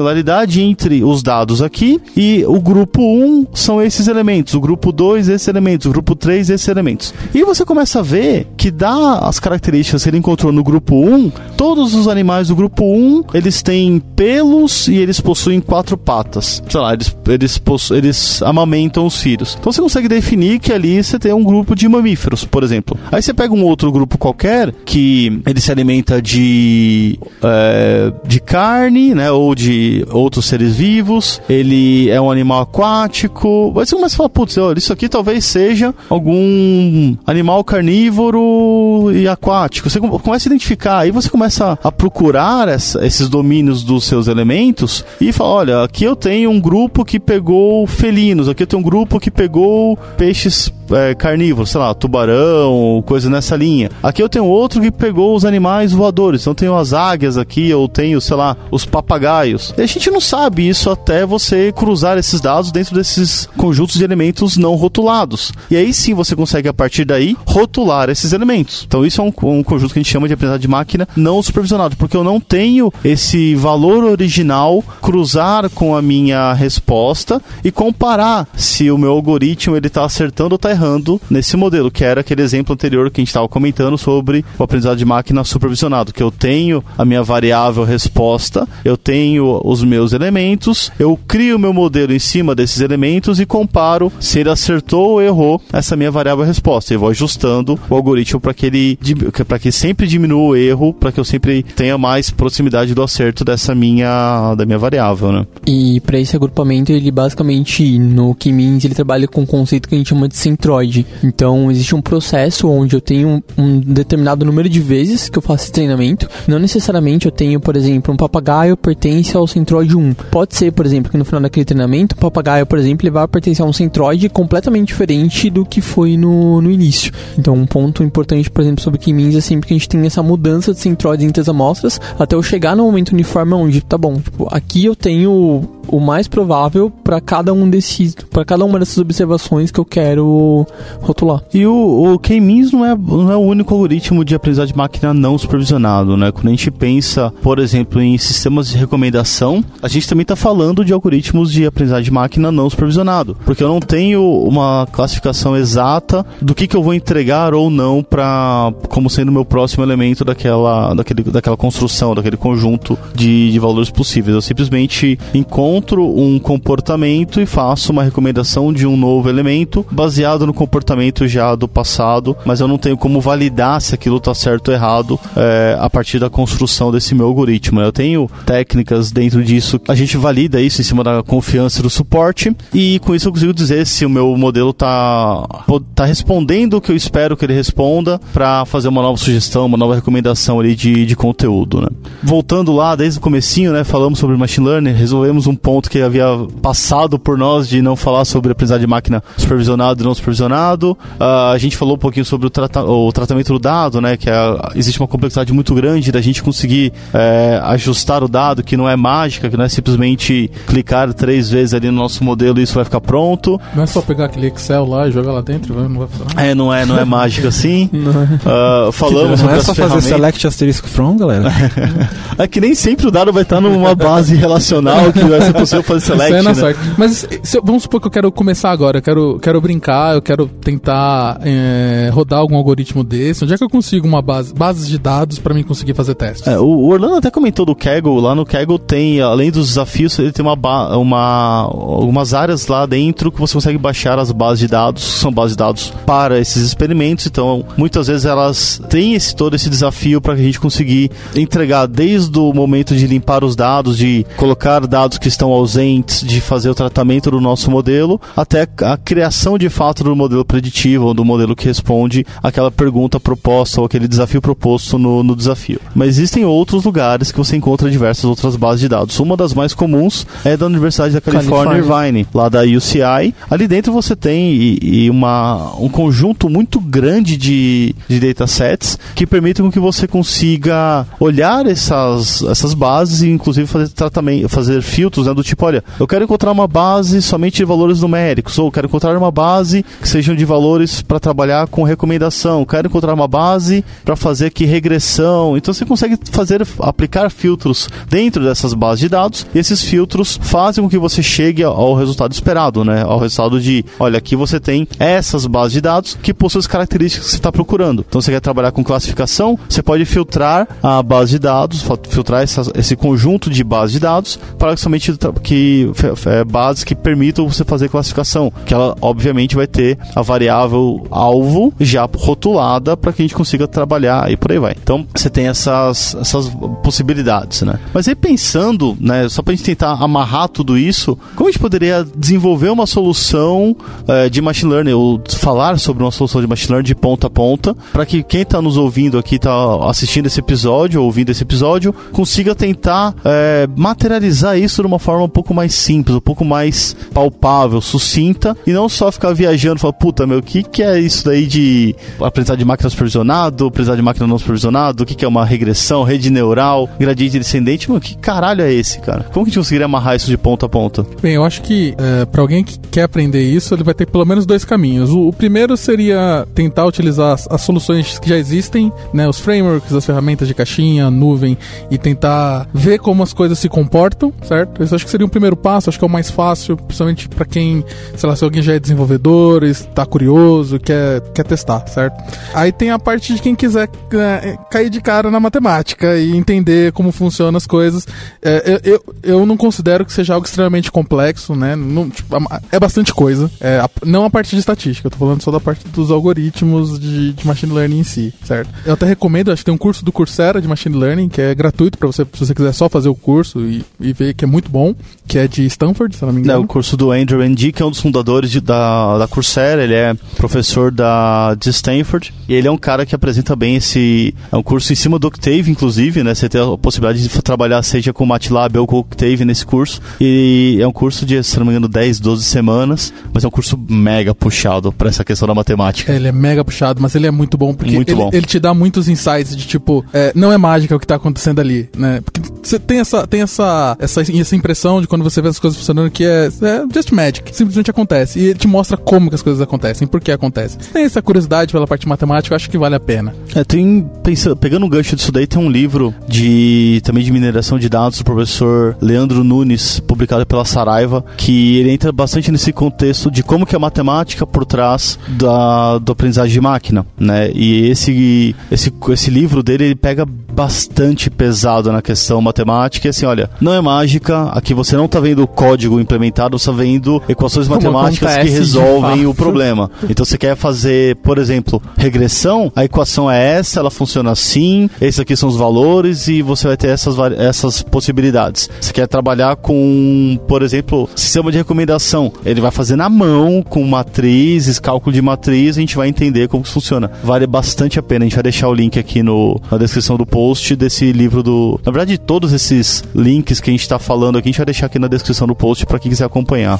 entre os dados aqui e o grupo 1 são esses elementos, o grupo 2 esses elementos, o grupo 3 esses elementos. E você começa a ver que dá as características que ele encontrou no grupo 1, todos os animais do grupo 1, eles têm pelos e eles possuem quatro patas. Sei lá, eles, eles, eles amamentam os filhos. Então você consegue definir que ali você tem um grupo de mamíferos, por exemplo. Aí você pega um outro grupo qualquer que ele se alimenta de, é, de carne, né, ou de outros seres vivos. Ele é um animal aquático. Aí você começa a falar, putz, isso aqui talvez seja algum animal carnívoro e aquático. Você começa a identificar, aí você começa a procurar essa, esses domínios dos seus elementos e fala, olha, aqui eu tenho um grupo que pegou felinos, aqui eu tenho um grupo que pegou peixes é, carnívoros, sei lá, tubarão, coisa nessa linha. Aqui eu tenho outro que pegou os animais voadores, então tenho as águias aqui, eu tenho, sei lá, os papagaios. E a gente não sabe isso até você cruzar esses dados dentro desses conjuntos de elementos não rotulados. E aí sim você consegue, a partir daí, rotular esses elementos. Então isso é um, um conjunto que a gente chama de aprendizado de máquina não supervisionado, porque eu não tenho esse valor original cruzar com a minha resposta e comparar se o meu algoritmo ele está acertando ou está errando nesse modelo, que era aquele exemplo anterior que a gente estava comentando sobre o aprendizado de máquina supervisionado, que eu tenho a minha variável resposta, eu tenho os meus elementos, eu crio o meu modelo em cima desses elementos e comparo se ele acertou ou errou essa minha variável resposta. E vou ajustando o algoritmo para que ele para que sempre diminua o erro, para que eu sempre tenha mais proximidade do acerto dessa minha da minha variável, né? E para esse agrupamento, ele basicamente no K-means ele trabalha com um conceito que a gente chama de centroide. Então, existe um processo onde eu tenho um determinado número de vezes que eu faço esse treinamento. Não necessariamente eu tenho, por exemplo, um papagaio pertence ao centroide 1. Pode ser, por exemplo, que no final daquele treinamento, o papagaio, por exemplo, ele vai pertencer a um centroide completamente diferente do que foi no, no início. Então, um ponto importante, por exemplo, sobre K-means é sempre que a gente tem essa mudança de centroides entre as amostras até eu chegar no momento uniforme onde, tá bom, tipo, aqui eu tenho o mais provável para cada um desses, para cada uma dessas observações que eu quero rotular. E o, o K-means não é, não é o único algoritmo de aprendizagem de máquina não supervisionado, né? Quando a gente pensa, por exemplo, em sistemas de recomendação, a gente também está falando de algoritmos de aprendizagem de máquina não supervisionado, porque eu não tenho uma classificação exata do que, que eu vou entregar ou não para como sendo o meu próximo elemento daquela, daquele, daquela construção, daquele conjunto de, de valores possíveis. Eu simplesmente encontro um comportamento e faço uma recomendação de um novo elemento baseado no comportamento já do passado, mas eu não tenho como validar se aquilo está certo ou errado é, a partir da construção desse meu algoritmo. Eu tenho técnicas dentro disso, a gente valida isso em cima da confiança do suporte e com isso eu consigo dizer se o meu modelo está tá respondendo o que eu espero que ele responda para fazer uma nova sugestão, uma nova recomendação ali de, de conteúdo. Né? Voltando lá desde o comecinho, né, falamos sobre machine learning, resolvemos um ponto que havia passado por nós de não falar sobre aprendizagem de máquina supervisionado e não supervisionado. Uh, a gente falou um pouquinho sobre o, trata o tratamento do dado, né, que é, existe uma complexidade muito grande da gente conseguir é, ajustar o dado, que não é mágica, que não é simplesmente clicar três vezes ali no nosso modelo e isso vai ficar pronto. Não é só pegar aquele Excel lá e jogar lá dentro, não vai funcionar. É, não é, não é mágica assim. (laughs) Uh, falamos não é só fazer select asterisk from, galera. (laughs) é que nem sempre o dado vai estar numa base relacional que vai ser possível fazer select. Isso é na né? sorte. Mas se, vamos supor que eu quero começar agora, eu quero, quero brincar, eu quero tentar é, rodar algum algoritmo desse. Onde é que eu consigo uma base, bases de dados para mim conseguir fazer testes? É, o Orlando até comentou do Kaggle. Lá no Kaggle tem, além dos desafios, ele tem uma, uma algumas áreas lá dentro que você consegue baixar as bases de dados, que são bases de dados para esses experimentos. Então, muitas vezes elas têm esse, todo esse desafio para a gente conseguir entregar desde o momento de limpar os dados, de colocar dados que estão ausentes, de fazer o tratamento do nosso modelo, até a criação de fato do do modelo preditivo ou do modelo que responde aquela pergunta proposta ou aquele desafio proposto no, no desafio. Mas existem outros lugares que você encontra diversas outras bases de dados. Uma das mais comuns é da Universidade da Califórnia, Irvine, lá da UCI. Ali dentro você tem e, e uma, um conjunto muito grande de, de datasets que permitem que você consiga olhar essas, essas bases e inclusive fazer tratamento, fazer filtros né, do tipo, olha, eu quero encontrar uma base somente de valores numéricos, ou quero encontrar uma base que sejam de valores para trabalhar com recomendação, quero encontrar uma base para fazer aqui regressão. Então você consegue fazer aplicar filtros dentro dessas bases de dados e esses filtros fazem com que você chegue ao resultado esperado, né? Ao resultado de, olha, aqui você tem essas bases de dados que possuem as características que você está procurando. Então você quer trabalhar com classificação, você pode filtrar a base de dados, filtrar essa, esse conjunto de bases de dados para somente que é, bases que permitam você fazer classificação, que ela obviamente vai ter a variável alvo já rotulada para que a gente consiga trabalhar e por aí vai. Então você tem essas, essas possibilidades, né? Mas aí pensando, né, só para a gente tentar amarrar tudo isso, como a gente poderia desenvolver uma solução é, de machine learning ou falar sobre uma solução de machine learning de ponta a ponta para que quem está nos ouvindo aqui, está assistindo esse episódio, ouvindo esse episódio, consiga tentar é, materializar isso de uma forma um pouco mais simples, um pouco mais palpável, sucinta e não só ficar viajando, falar, puta meu, o que, que é isso daí de aprendizado de máquina supervisionado, aprendizado de máquina não supervisionado, o que, que é uma regressão, rede neural, gradiente descendente, mano, que caralho é esse, cara? Como que a gente conseguiria amarrar isso de ponta a ponta? Bem, eu acho que é, para alguém que quer aprender isso, ele vai ter pelo menos dois caminhos. O, o primeiro seria tentar utilizar as, as, soluções que já existem, né, os frameworks, as ferramentas de caixinha, nuvem, e tentar ver como as coisas se comportam, certo? Isso acho que seria um primeiro passo, acho que é o mais fácil, principalmente para quem, sei lá, se alguém já é desenvolvedor, está curioso, quer, quer testar, certo? Aí tem a parte de quem quiser é, cair de cara na matemática e entender como funcionam as coisas. É, eu, eu, eu não considero que seja algo extremamente complexo, né? Não, tipo, é bastante coisa. É, não a parte de estatística, eu tô falando só da parte dos algoritmos de, de machine learning em si, certo? Eu até recomendo, acho que tem um curso do Coursera de machine learning que é gratuito para você, se você quiser só fazer o curso e, e ver que é muito bom, que é de Stanford, se não me engano. É o curso do Andrew Ng, que é um dos fundadores de, da, da Coursera, ele é professor da, de Stanford e ele é um cara que apresenta bem esse. É um curso em cima do Octave, inclusive, né? Você tem a possibilidade de trabalhar seja com MATLAB ou com Octave nesse curso. E é um curso de, se não me engano, 10, 12 semanas, mas é um curso mega puxado para essa questão da matemática. Ele é mega puxado, mas ele é muito bom porque muito ele, bom. ele te dá muitos insights de tipo, é, não é mágica o que tá acontecendo ali, né? Porque você tem essa, tem essa, essa, essa impressão de quando você vê as coisas funcionando que é, é just magic, simplesmente acontece. E ele te mostra como que as coisas acontecem, por que acontecem. Se tem essa curiosidade pela parte matemática, eu acho que vale a pena. É, tem, pensa, pegando um gancho disso daí, tem um livro de também de mineração de dados do professor Leandro Nunes, publicado pela Saraiva, que ele entra bastante nesse contexto de como que a matemática por trás da do aprendizagem de máquina, né? E esse esse esse livro dele ele pega bastante pesado na questão matemática, e assim, olha, não é mágica, aqui você não está vendo o código implementado, você está vendo equações matemáticas que resolvem fato. Problema. Então você quer fazer, por exemplo, regressão, a equação é essa, ela funciona assim, esses aqui são os valores e você vai ter essas, essas possibilidades. Você quer trabalhar com, por exemplo, sistema de recomendação, ele vai fazer na mão, com matrizes, cálculo de matriz, a gente vai entender como funciona. Vale bastante a pena, a gente vai deixar o link aqui no, na descrição do post desse livro do... Na verdade, todos esses links que a gente está falando aqui, a gente vai deixar aqui na descrição do post para quem quiser acompanhar.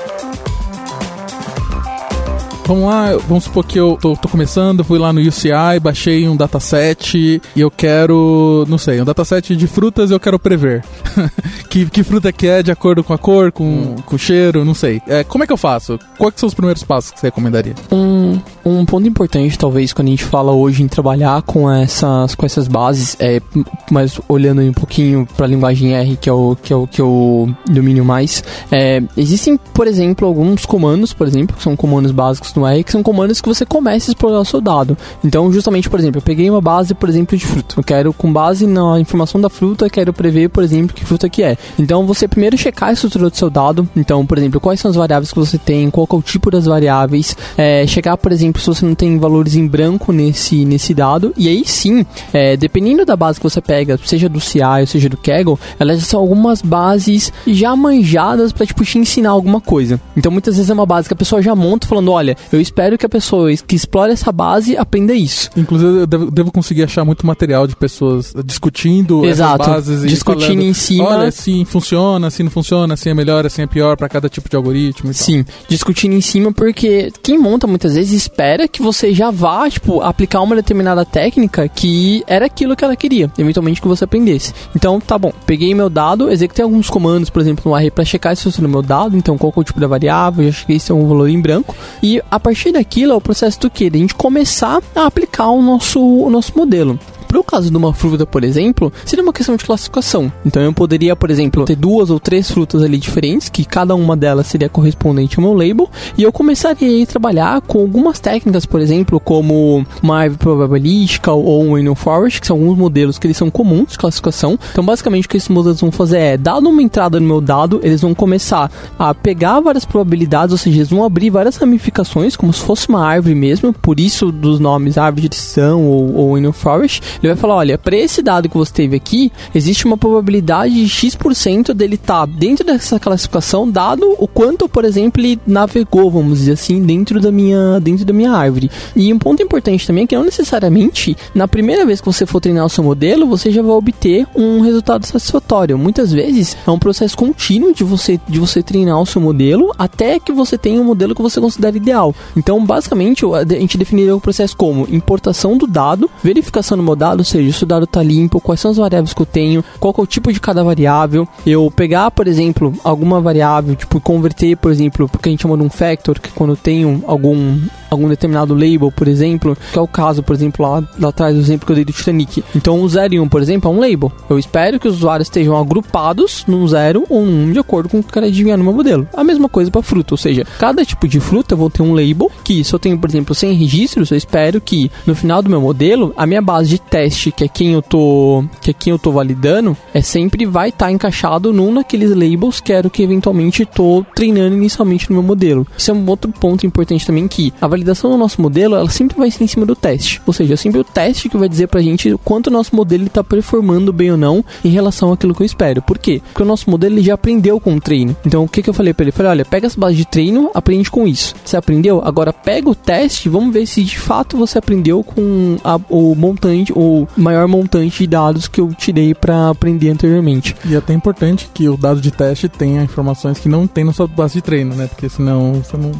Vamos lá, vamos supor que eu tô, tô começando, fui lá no UCI, baixei um dataset e eu quero, não sei, um dataset de frutas eu quero prever. (laughs) que, que fruta que é de acordo com a cor, com, com o cheiro, não sei. É, como é que eu faço? Quais são os primeiros passos que você recomendaria? Um, um ponto importante, talvez, quando a gente fala hoje em trabalhar com essas, com essas bases, é, mas olhando um pouquinho para a linguagem R, que é o que, é o, que eu domino mais, é, existem, por exemplo, alguns comandos, por exemplo, que são comandos básicos no no R, que são comandos que você começa a explorar o seu dado. Então, justamente, por exemplo, eu peguei uma base, por exemplo, de fruta. Eu quero, com base na informação da fruta, quero prever, por exemplo, que fruta que é. Então, você primeiro checar a estrutura do seu dado. Então, por exemplo, quais são as variáveis que você tem, qual é o tipo das variáveis. É, checar, por exemplo, se você não tem valores em branco nesse, nesse dado. E aí sim, é, dependendo da base que você pega, seja do CI ou seja do Kaggle, elas são algumas bases já manjadas para tipo, te ensinar alguma coisa. Então, muitas vezes é uma base que a pessoa já monta falando, olha, eu espero que a pessoa que explore essa base aprenda isso. Inclusive, eu devo, devo conseguir achar muito material de pessoas discutindo Exato, essas bases discutindo e falando, em cima. Olha, assim funciona, assim não funciona, assim é melhor, assim é pior para cada tipo de algoritmo e tal. Sim, discutindo em cima porque quem monta muitas vezes espera que você já vá, tipo, aplicar uma determinada técnica que era aquilo que ela queria, eventualmente que você aprendesse. Então, tá bom, peguei meu dado, executei alguns comandos, por exemplo, no array para checar se funciona o meu dado, então qual é o tipo da variável, já cheguei se é um valor em branco, e a partir daquilo é o processo do que? Da gente começar a aplicar o nosso, o nosso modelo. Para o caso de uma fruta, por exemplo, seria uma questão de classificação. Então eu poderia, por exemplo, ter duas ou três frutas ali diferentes, que cada uma delas seria correspondente ao meu label, e eu começaria a trabalhar com algumas técnicas, por exemplo, como uma árvore probabilística ou um Inner Forest, que são alguns modelos que eles são comuns de classificação. Então basicamente o que esses modelos vão fazer é, dado uma entrada no meu dado, eles vão começar a pegar várias probabilidades, ou seja, eles vão abrir várias ramificações, como se fosse uma árvore mesmo, por isso dos nomes árvore de decisão ou, ou Inner Forest, ele vai falar, olha, para esse dado que você teve aqui, existe uma probabilidade de X% dele estar tá dentro dessa classificação, dado o quanto, por exemplo, ele navegou, vamos dizer assim, dentro da minha, dentro da minha árvore. E um ponto importante também é que não necessariamente, na primeira vez que você for treinar o seu modelo, você já vai obter um resultado satisfatório. Muitas vezes é um processo contínuo de você, de você treinar o seu modelo até que você tenha um modelo que você considera ideal. Então, basicamente, a gente definiria o processo como importação do dado, verificação do meu ou seja, se o dado está limpo, quais são as variáveis que eu tenho, qual é o tipo de cada variável. Eu pegar, por exemplo, alguma variável, tipo, converter, por exemplo, porque a gente chama de um factor, que quando tenho algum, algum determinado label, por exemplo, que é o caso, por exemplo, lá, lá atrás do exemplo que eu dei do Titanic. Então, o 0 e 1, um, por exemplo, é um label. Eu espero que os usuários estejam agrupados num 0 ou num 1 um, de acordo com o que eu quero adivinhar no meu modelo. A mesma coisa para fruta, ou seja, cada tipo de fruta eu vou ter um label que, se eu tenho, por exemplo, 100 registros, eu espero que no final do meu modelo, a minha base de teste, que é quem eu tô, que é quem eu tô validando, é sempre vai estar tá encaixado num daqueles labels que era o que eventualmente tô treinando inicialmente no meu modelo. Isso é um outro ponto importante também que a validação do nosso modelo, ela sempre vai ser em cima do teste. Ou seja, é sempre o teste que vai dizer pra gente quanto o nosso modelo está performando bem ou não em relação àquilo que eu espero. Por quê? Porque o nosso modelo ele já aprendeu com o treino. Então, o que, que eu falei para ele? Falei, olha, pega as bases de treino, aprende com isso. Você aprendeu? Agora pega o teste, vamos ver se de fato você aprendeu com a, o montante, o maior montante de dados que eu tirei para aprender anteriormente. E é até importante que o dado de teste tenha informações que não tem na sua base de treino, né? Porque senão você não.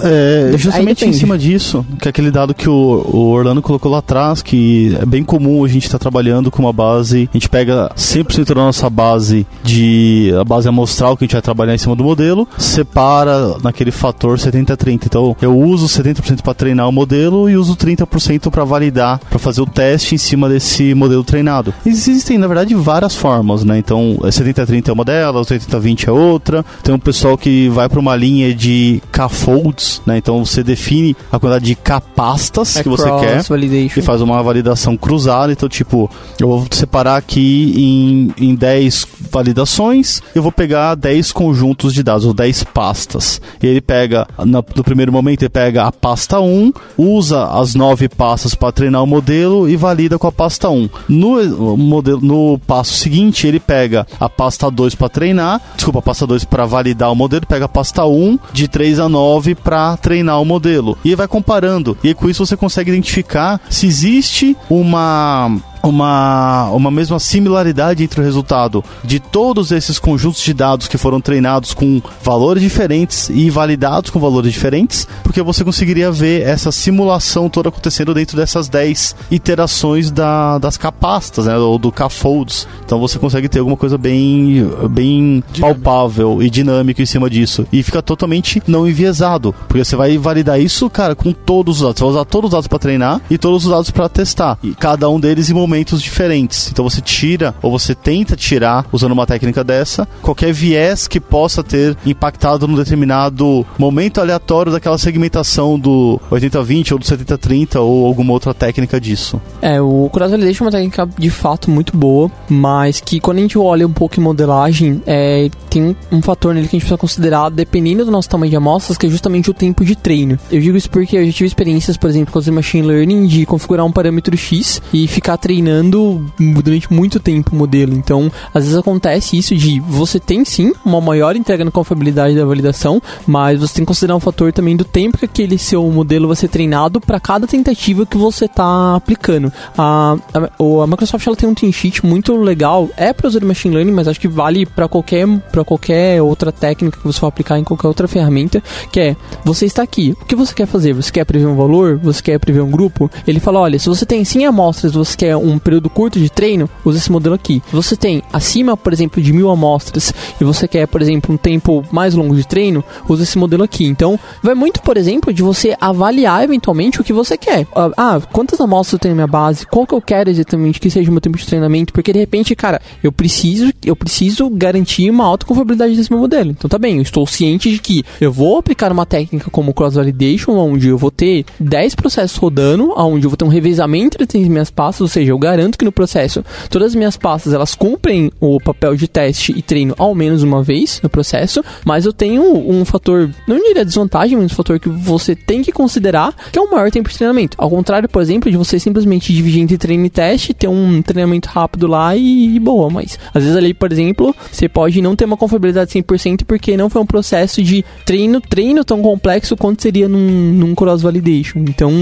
É, é justamente em cima disso, que é aquele dado que o, o Orlando colocou lá atrás, que é bem comum a gente estar tá trabalhando com uma base, a gente pega 100% da nossa base de a base amostral que a gente vai trabalhar em cima do modelo, separa naquele fator 70-30. Então eu uso 70% para treinar o modelo e uso 30% para validar, para fazer o teste em cima desse modelo treinado. Existem, na verdade, várias formas, né? Então 70-30 é uma delas, 80-20 é outra. Tem um pessoal que vai para uma linha de K-folds, né? Então você define a quantidade de K-pastas É que você quer validation. e faz uma validação cruzada. Então, tipo, eu vou separar aqui em, em 10 validações, eu vou pegar 10 conjuntos de dados, ou 10 pastas. E ele pega, na- no primeiro momento, ele pega a pasta 1, usa as 9 pastas para treinar o modelo e valida com a pasta 1. No, modelo, no passo seguinte, ele pega a pasta 2 para treinar, desculpa, a pasta 2 para validar o modelo, pega a pasta 1 de 3 a 9 para treinar o modelo. E vai comparando. E com isso você consegue identificar se existe uma uma, uma mesma similaridade entre o resultado de todos esses conjuntos de dados que foram treinados com valores diferentes e validados com valores diferentes, porque você conseguiria ver essa simulação toda acontecendo dentro dessas 10 iterações da, das capastas, né, ou do K-folds. Então você consegue ter alguma coisa bem, bem palpável e dinâmica em cima disso. E fica totalmente não enviesado, porque você vai validar isso, cara, com todos os dados. Você vai usar todos os dados para treinar e todos os dados para testar. E cada um deles em momentos momentos diferentes. Então você tira ou você tenta tirar, usando uma técnica dessa, qualquer viés que possa ter impactado num determinado momento aleatório daquela segmentação do 80-20 ou do 70-30 ou alguma outra técnica disso. É, o Cross Validation é uma técnica de fato muito boa, mas que quando a gente olha um pouco em modelagem, é, tem um fator nele que a gente precisa considerar, dependendo do nosso tamanho de amostras, que é justamente o tempo de treino. Eu digo isso porque eu já tive experiências, por exemplo, com o Machine Learning de configurar um parâmetro X e ficar treinando durante muito tempo o modelo. Então, às vezes acontece isso de você tem sim uma maior entrega na confiabilidade da validação, mas você tem que considerar um fator também do tempo que aquele seu modelo vai ser treinado para cada tentativa que você está aplicando. A, a, a, Microsoft ela tem um team sheet muito legal, é para usar machine learning, mas acho que vale para qualquer para qualquer outra técnica que você for aplicar em qualquer outra ferramenta, que é você está aqui, o que você quer fazer? Você quer prever um valor? Você quer prever um grupo? Ele fala, olha, se você tem 100 amostras, você quer um período curto de treino, usa esse modelo aqui. Se você tem acima, por exemplo, de mil amostras e você quer, por exemplo, um tempo mais longo de treino, usa esse modelo aqui. Então, vai muito, por exemplo, de você avaliar eventualmente o que você quer. Ah, ah quantas amostras eu tenho na minha base? Qual que eu quero exatamente que seja o meu tempo de treinamento? Porque de repente, cara, eu preciso, eu preciso garantir uma alta confiabilidade desse meu modelo. Então tá bem, eu estou ciente de que eu vou aplicar uma técnica como cross validation, onde eu vou ter 10 processos rodando, onde eu vou ter um revezamento entre as minhas pastas, ou seja, eu garanto que no processo todas as minhas pastas elas cumprem o papel de teste e treino ao menos uma vez no processo, mas eu tenho um fator, não diria desvantagem, mas um fator que você tem que considerar, que é o maior tempo de treinamento. Ao contrário, por exemplo, de você simplesmente dividir entre treino e teste, ter um treinamento rápido lá e, e boa, mas às vezes ali, por exemplo, você pode não ter uma confiabilidade 100% porque não foi um processo de treino, treino tão complexo quanto seria num, num cross validation. Então,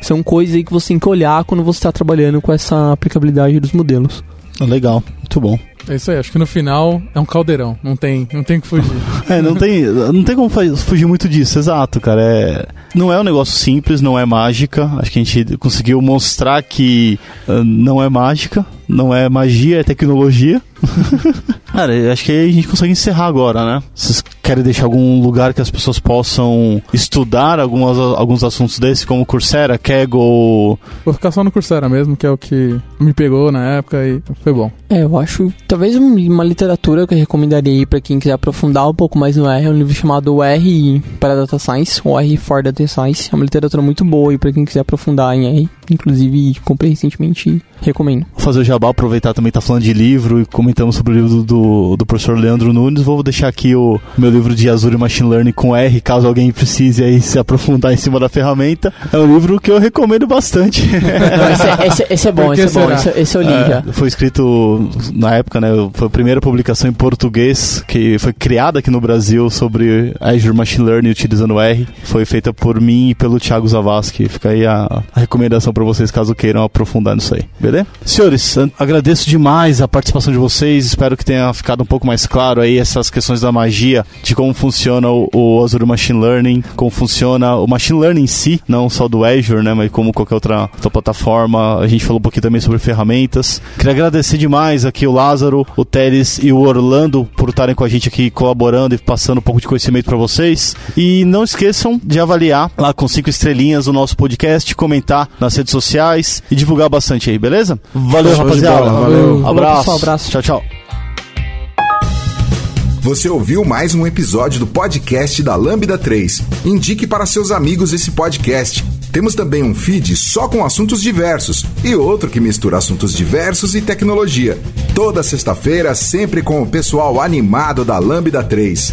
são coisas aí que você tem que olhar quando você está trabalhando com essa aplicabilidade dos modelos. Legal, muito bom. É isso aí, acho que no final é um caldeirão, não tem, não tem que fugir. (laughs) é, não tem, não tem como fugir muito disso, exato, cara. É, não é um negócio simples, não é mágica. Acho que a gente conseguiu mostrar que uh, não é mágica, não é magia, é tecnologia. (laughs) Cara, acho que a gente consegue encerrar agora, né? Vocês querem deixar algum lugar que as pessoas possam estudar algumas, alguns assuntos desses, como Coursera, Kaggle? Vou ficar só no Coursera mesmo, que é o que me pegou na época e foi bom. É, eu acho, talvez uma literatura que eu recomendaria aí pra quem quiser aprofundar um pouco mais no R, é um livro chamado R para Data Science, ou R for Data Science. É uma literatura muito boa aí pra quem quiser aprofundar em R. Inclusive, comprei recentemente recomendo. Vou fazer o jabá, aproveitar também tá falando de livro e comentamos sobre o livro do, do professor Leandro Nunes. Vou deixar aqui o meu livro de Azure Machine Learning com R, caso alguém precise aí se aprofundar em cima da ferramenta. É um livro que eu recomendo bastante. (laughs) Não, esse, é, esse, esse, é bom, esse é bom, esse, esse eu li é, já. Foi escrito na época, né? Foi a primeira publicação em português que foi criada aqui no Brasil sobre Azure Machine Learning utilizando R. Foi feita por mim e pelo Thiago Zavascki. Fica aí a, a recomendação para vocês caso queiram aprofundar nisso aí. Beleza? beleza? Senhores, agradeço demais a participação de vocês. Espero que tenha ficado um pouco mais claro aí essas questões da magia, de como funciona o, o Azure Machine Learning, como funciona o Machine Learning em si, não só do Azure, né, mas como qualquer outra, outra plataforma. A gente falou um pouquinho também sobre ferramentas. Queria agradecer demais aqui o Lázaro, o Teles e o Orlando por estarem com a gente aqui colaborando e passando um pouco de conhecimento para vocês. E não esqueçam de avaliar lá com cinco estrelinhas o nosso podcast, comentar nas redes sociais e divulgar bastante aí, beleza? Valeu, Show rapaziada. Valeu. Abraço. Pessoal, abraço. Tchau, tchau. Você ouviu mais um episódio do podcast da Lambda 3. Indique para seus amigos esse podcast. Temos também um feed só com assuntos diversos e outro que mistura assuntos diversos e tecnologia. Toda sexta-feira, sempre com o pessoal animado da Lambda 3.